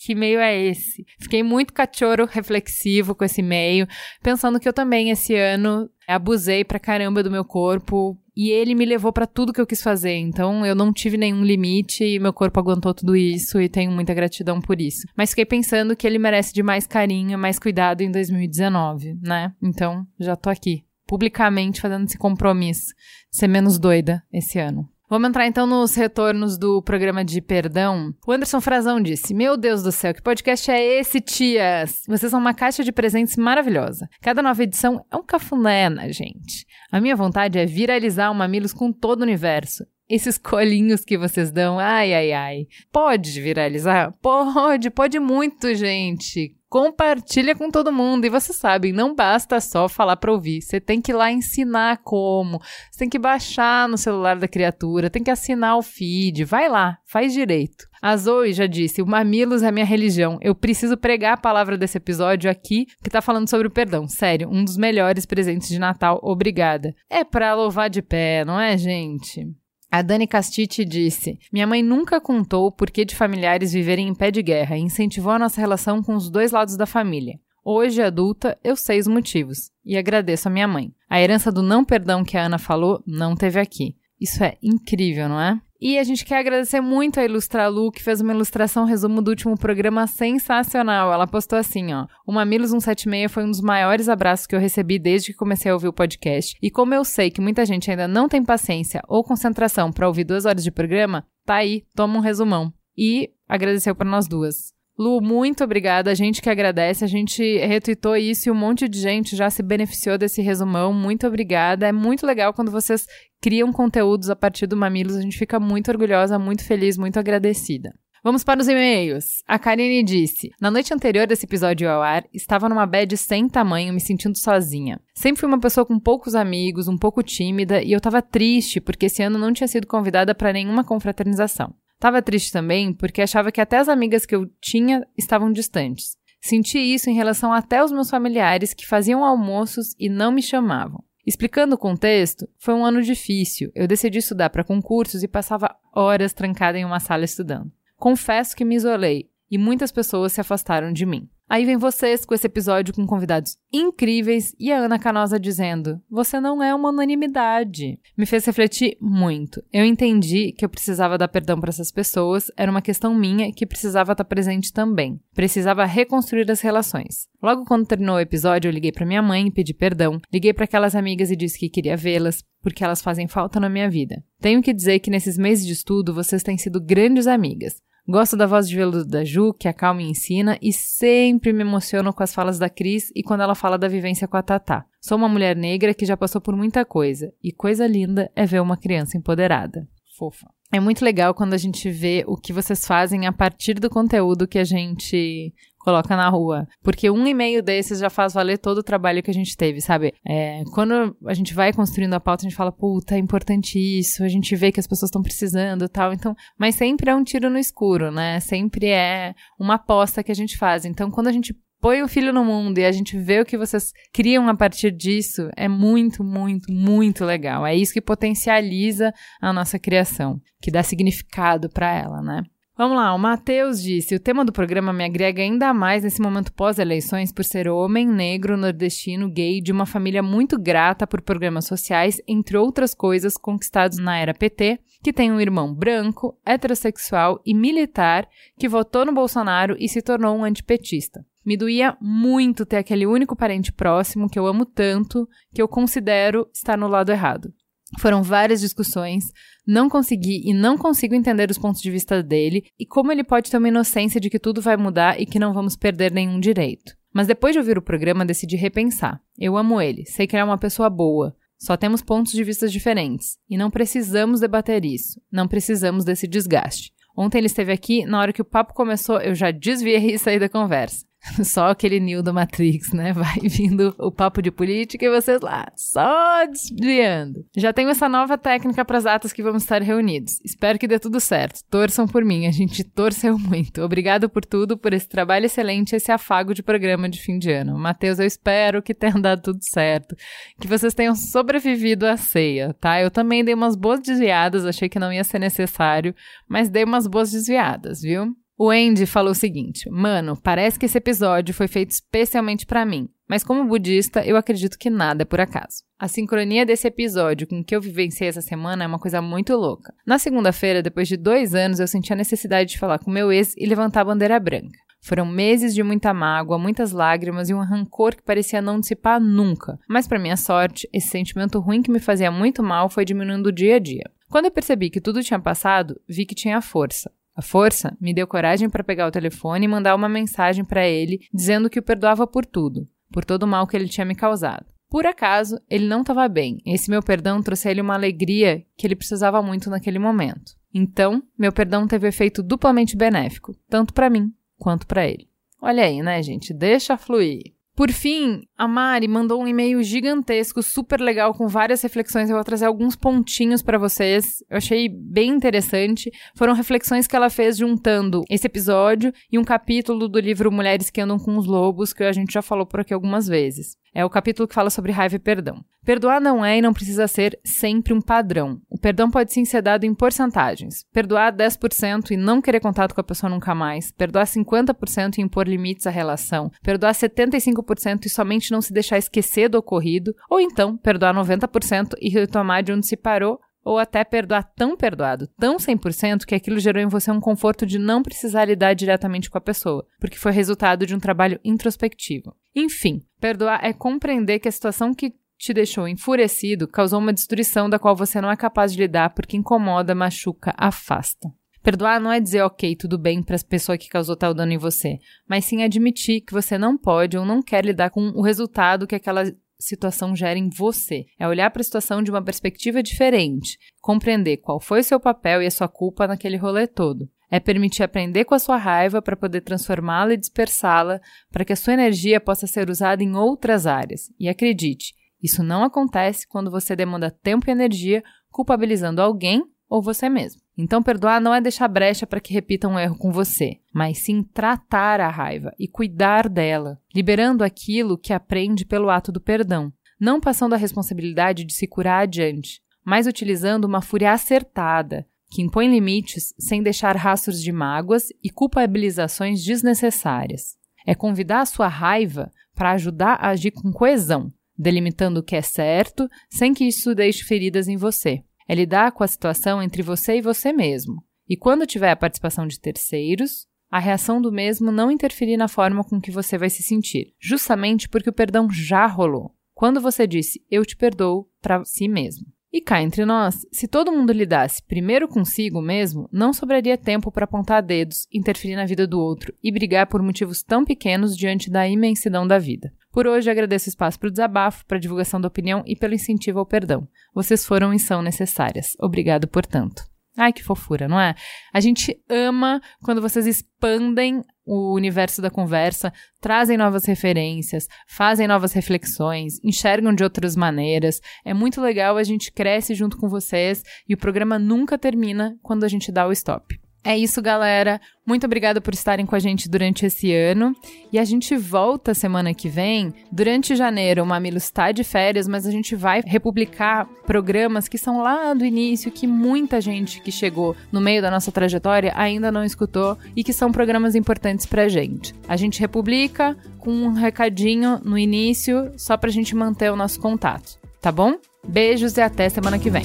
que e-mail é esse? Fiquei muito cachorro reflexivo com esse e-mail, pensando que eu também esse ano abusei pra caramba do meu corpo e ele me levou para tudo que eu quis fazer. Então eu não tive nenhum limite e meu corpo aguentou tudo isso e tenho muita gratidão por isso. Mas fiquei pensando que ele merece de mais carinho, mais cuidado em 2019, né? Então já tô aqui, publicamente fazendo esse compromisso de ser menos doida esse ano. Vamos entrar então nos retornos do programa de perdão. O Anderson Frazão disse: Meu Deus do céu, que podcast é esse, tias? Vocês são uma caixa de presentes maravilhosa. Cada nova edição é um cafuné na gente. A minha vontade é viralizar o Mamilos com todo o universo. Esses colinhos que vocês dão, ai, ai, ai. Pode viralizar? Pode, pode muito, gente compartilha com todo mundo. E você sabe, não basta só falar para ouvir. Você tem que ir lá ensinar como. Você tem que baixar no celular da criatura, tem que assinar o feed. Vai lá, faz direito. A Zoe já disse: o Mamilos é minha religião. Eu preciso pregar a palavra desse episódio aqui, que tá falando sobre o perdão. Sério, um dos melhores presentes de Natal. Obrigada. É pra louvar de pé, não é, gente? A Dani Castite disse: Minha mãe nunca contou o porquê de familiares viverem em pé de guerra e incentivou a nossa relação com os dois lados da família. Hoje, adulta, eu sei os motivos e agradeço a minha mãe. A herança do não perdão que a Ana falou não teve aqui. Isso é incrível, não é? E a gente quer agradecer muito a Ilustralu, que fez uma ilustração resumo do último programa sensacional. Ela postou assim, ó. O Mamilos 176 foi um dos maiores abraços que eu recebi desde que comecei a ouvir o podcast. E como eu sei que muita gente ainda não tem paciência ou concentração para ouvir duas horas de programa, tá aí, toma um resumão. E agradeceu para nós duas. Lu, muito obrigada. A gente que agradece. A gente retweetou isso e um monte de gente já se beneficiou desse resumão. Muito obrigada. É muito legal quando vocês criam conteúdos a partir do Mamilos. A gente fica muito orgulhosa, muito feliz, muito agradecida. Vamos para os e-mails. A Karine disse: Na noite anterior desse episódio ao ar, estava numa bad sem tamanho, me sentindo sozinha. Sempre fui uma pessoa com poucos amigos, um pouco tímida, e eu estava triste porque esse ano não tinha sido convidada para nenhuma confraternização. Tava triste também porque achava que até as amigas que eu tinha estavam distantes. Senti isso em relação até aos meus familiares que faziam almoços e não me chamavam. Explicando o contexto, foi um ano difícil. Eu decidi estudar para concursos e passava horas trancada em uma sala estudando. Confesso que me isolei e muitas pessoas se afastaram de mim. Aí vem vocês com esse episódio com convidados incríveis e a Ana Canosa dizendo: Você não é uma unanimidade. Me fez refletir muito. Eu entendi que eu precisava dar perdão para essas pessoas, era uma questão minha que precisava estar presente também. Precisava reconstruir as relações. Logo quando terminou o episódio, eu liguei para minha mãe e pedi perdão. Liguei para aquelas amigas e disse que queria vê-las, porque elas fazem falta na minha vida. Tenho que dizer que nesses meses de estudo vocês têm sido grandes amigas. Gosto da voz de veludo da Ju, que acalma e ensina, e sempre me emociono com as falas da Cris e quando ela fala da vivência com a Tatá. Sou uma mulher negra que já passou por muita coisa, e coisa linda é ver uma criança empoderada. Fofa. É muito legal quando a gente vê o que vocês fazem a partir do conteúdo que a gente coloca na rua. Porque um e-mail desses já faz valer todo o trabalho que a gente teve, sabe? É, quando a gente vai construindo a pauta, a gente fala, puta, é importante isso, a gente vê que as pessoas estão precisando e tal. Então, mas sempre é um tiro no escuro, né? Sempre é uma aposta que a gente faz. Então, quando a gente põe o filho no mundo e a gente vê o que vocês criam a partir disso, é muito, muito, muito legal. É isso que potencializa a nossa criação, que dá significado para ela, né? Vamos lá, o Matheus disse: o tema do programa me agrega ainda mais nesse momento pós-eleições por ser homem, negro, nordestino, gay, de uma família muito grata por programas sociais, entre outras coisas conquistados na era PT, que tem um irmão branco, heterossexual e militar que votou no Bolsonaro e se tornou um antipetista. Me doía muito ter aquele único parente próximo que eu amo tanto, que eu considero estar no lado errado. Foram várias discussões, não consegui e não consigo entender os pontos de vista dele e como ele pode ter uma inocência de que tudo vai mudar e que não vamos perder nenhum direito. Mas depois de ouvir o programa, decidi repensar. Eu amo ele, sei que ele é uma pessoa boa. Só temos pontos de vista diferentes e não precisamos debater isso. Não precisamos desse desgaste. Ontem ele esteve aqui, na hora que o papo começou, eu já desviei e saí da conversa. Só aquele Neo do Matrix, né? Vai vindo o papo de política e vocês lá, só desviando. Já tenho essa nova técnica para as atas que vamos estar reunidos. Espero que dê tudo certo. Torçam por mim, a gente torceu muito. Obrigado por tudo, por esse trabalho excelente, esse afago de programa de fim de ano. Matheus, eu espero que tenha dado tudo certo, que vocês tenham sobrevivido à ceia, tá? Eu também dei umas boas desviadas, achei que não ia ser necessário, mas dei umas boas desviadas, viu? O Andy falou o seguinte: Mano, parece que esse episódio foi feito especialmente para mim, mas como budista, eu acredito que nada é por acaso. A sincronia desse episódio com o que eu vivenciei essa semana é uma coisa muito louca. Na segunda-feira, depois de dois anos, eu senti a necessidade de falar com meu ex e levantar a bandeira branca. Foram meses de muita mágoa, muitas lágrimas e um rancor que parecia não dissipar nunca. Mas, para minha sorte, esse sentimento ruim que me fazia muito mal foi diminuindo dia a dia. Quando eu percebi que tudo tinha passado, vi que tinha força. A força me deu coragem para pegar o telefone e mandar uma mensagem para ele dizendo que o perdoava por tudo, por todo o mal que ele tinha me causado. Por acaso, ele não estava bem. Esse meu perdão trouxe a ele uma alegria que ele precisava muito naquele momento. Então, meu perdão teve efeito duplamente benéfico, tanto para mim quanto para ele. Olha aí, né, gente? Deixa fluir. Por fim, a Mari mandou um e-mail gigantesco, super legal, com várias reflexões. Eu vou trazer alguns pontinhos para vocês. Eu achei bem interessante. Foram reflexões que ela fez juntando esse episódio e um capítulo do livro Mulheres que Andam com os Lobos, que a gente já falou por aqui algumas vezes. É o capítulo que fala sobre raiva e perdão. Perdoar não é e não precisa ser sempre um padrão. O perdão pode sim ser dado em porcentagens. Perdoar 10% e não querer contato com a pessoa nunca mais. Perdoar 50% e impor limites à relação. Perdoar 75% e somente não se deixar esquecer do ocorrido. Ou então, perdoar 90% e retomar de onde se parou ou até perdoar tão perdoado, tão 100%, que aquilo gerou em você um conforto de não precisar lidar diretamente com a pessoa, porque foi resultado de um trabalho introspectivo. Enfim, perdoar é compreender que a situação que te deixou enfurecido causou uma destruição da qual você não é capaz de lidar porque incomoda, machuca, afasta. Perdoar não é dizer ok, tudo bem para a pessoa que causou tal dano em você, mas sim admitir que você não pode ou não quer lidar com o resultado que aquela situação gera em você. É olhar para a situação de uma perspectiva diferente, compreender qual foi o seu papel e a sua culpa naquele rolê todo. É permitir aprender com a sua raiva para poder transformá-la e dispersá-la, para que a sua energia possa ser usada em outras áreas. E acredite, isso não acontece quando você demanda tempo e energia culpabilizando alguém ou você mesmo. Então, perdoar não é deixar brecha para que repitam um erro com você, mas sim tratar a raiva e cuidar dela, liberando aquilo que aprende pelo ato do perdão, não passando a responsabilidade de se curar adiante, mas utilizando uma fúria acertada, que impõe limites sem deixar rastros de mágoas e culpabilizações desnecessárias. É convidar a sua raiva para ajudar a agir com coesão, delimitando o que é certo, sem que isso deixe feridas em você. É lidar com a situação entre você e você mesmo. E quando tiver a participação de terceiros, a reação do mesmo não interferir na forma com que você vai se sentir, justamente porque o perdão já rolou. Quando você disse eu te perdoo para si mesmo. E cá entre nós, se todo mundo lidasse primeiro consigo mesmo, não sobraria tempo para apontar dedos, interferir na vida do outro e brigar por motivos tão pequenos diante da imensidão da vida. Por hoje, agradeço o espaço para o desabafo, para a divulgação da opinião e pelo incentivo ao perdão. Vocês foram e são necessárias. Obrigado por tanto. Ai, que fofura, não é? A gente ama quando vocês expandem o universo da conversa, trazem novas referências, fazem novas reflexões, enxergam de outras maneiras. É muito legal, a gente cresce junto com vocês e o programa nunca termina quando a gente dá o stop. É isso, galera. Muito obrigada por estarem com a gente durante esse ano. E a gente volta semana que vem. Durante janeiro, o Mamilo está de férias, mas a gente vai republicar programas que são lá do início, que muita gente que chegou no meio da nossa trajetória ainda não escutou e que são programas importantes pra gente. A gente republica com um recadinho no início, só pra gente manter o nosso contato, tá bom? Beijos e até semana que vem.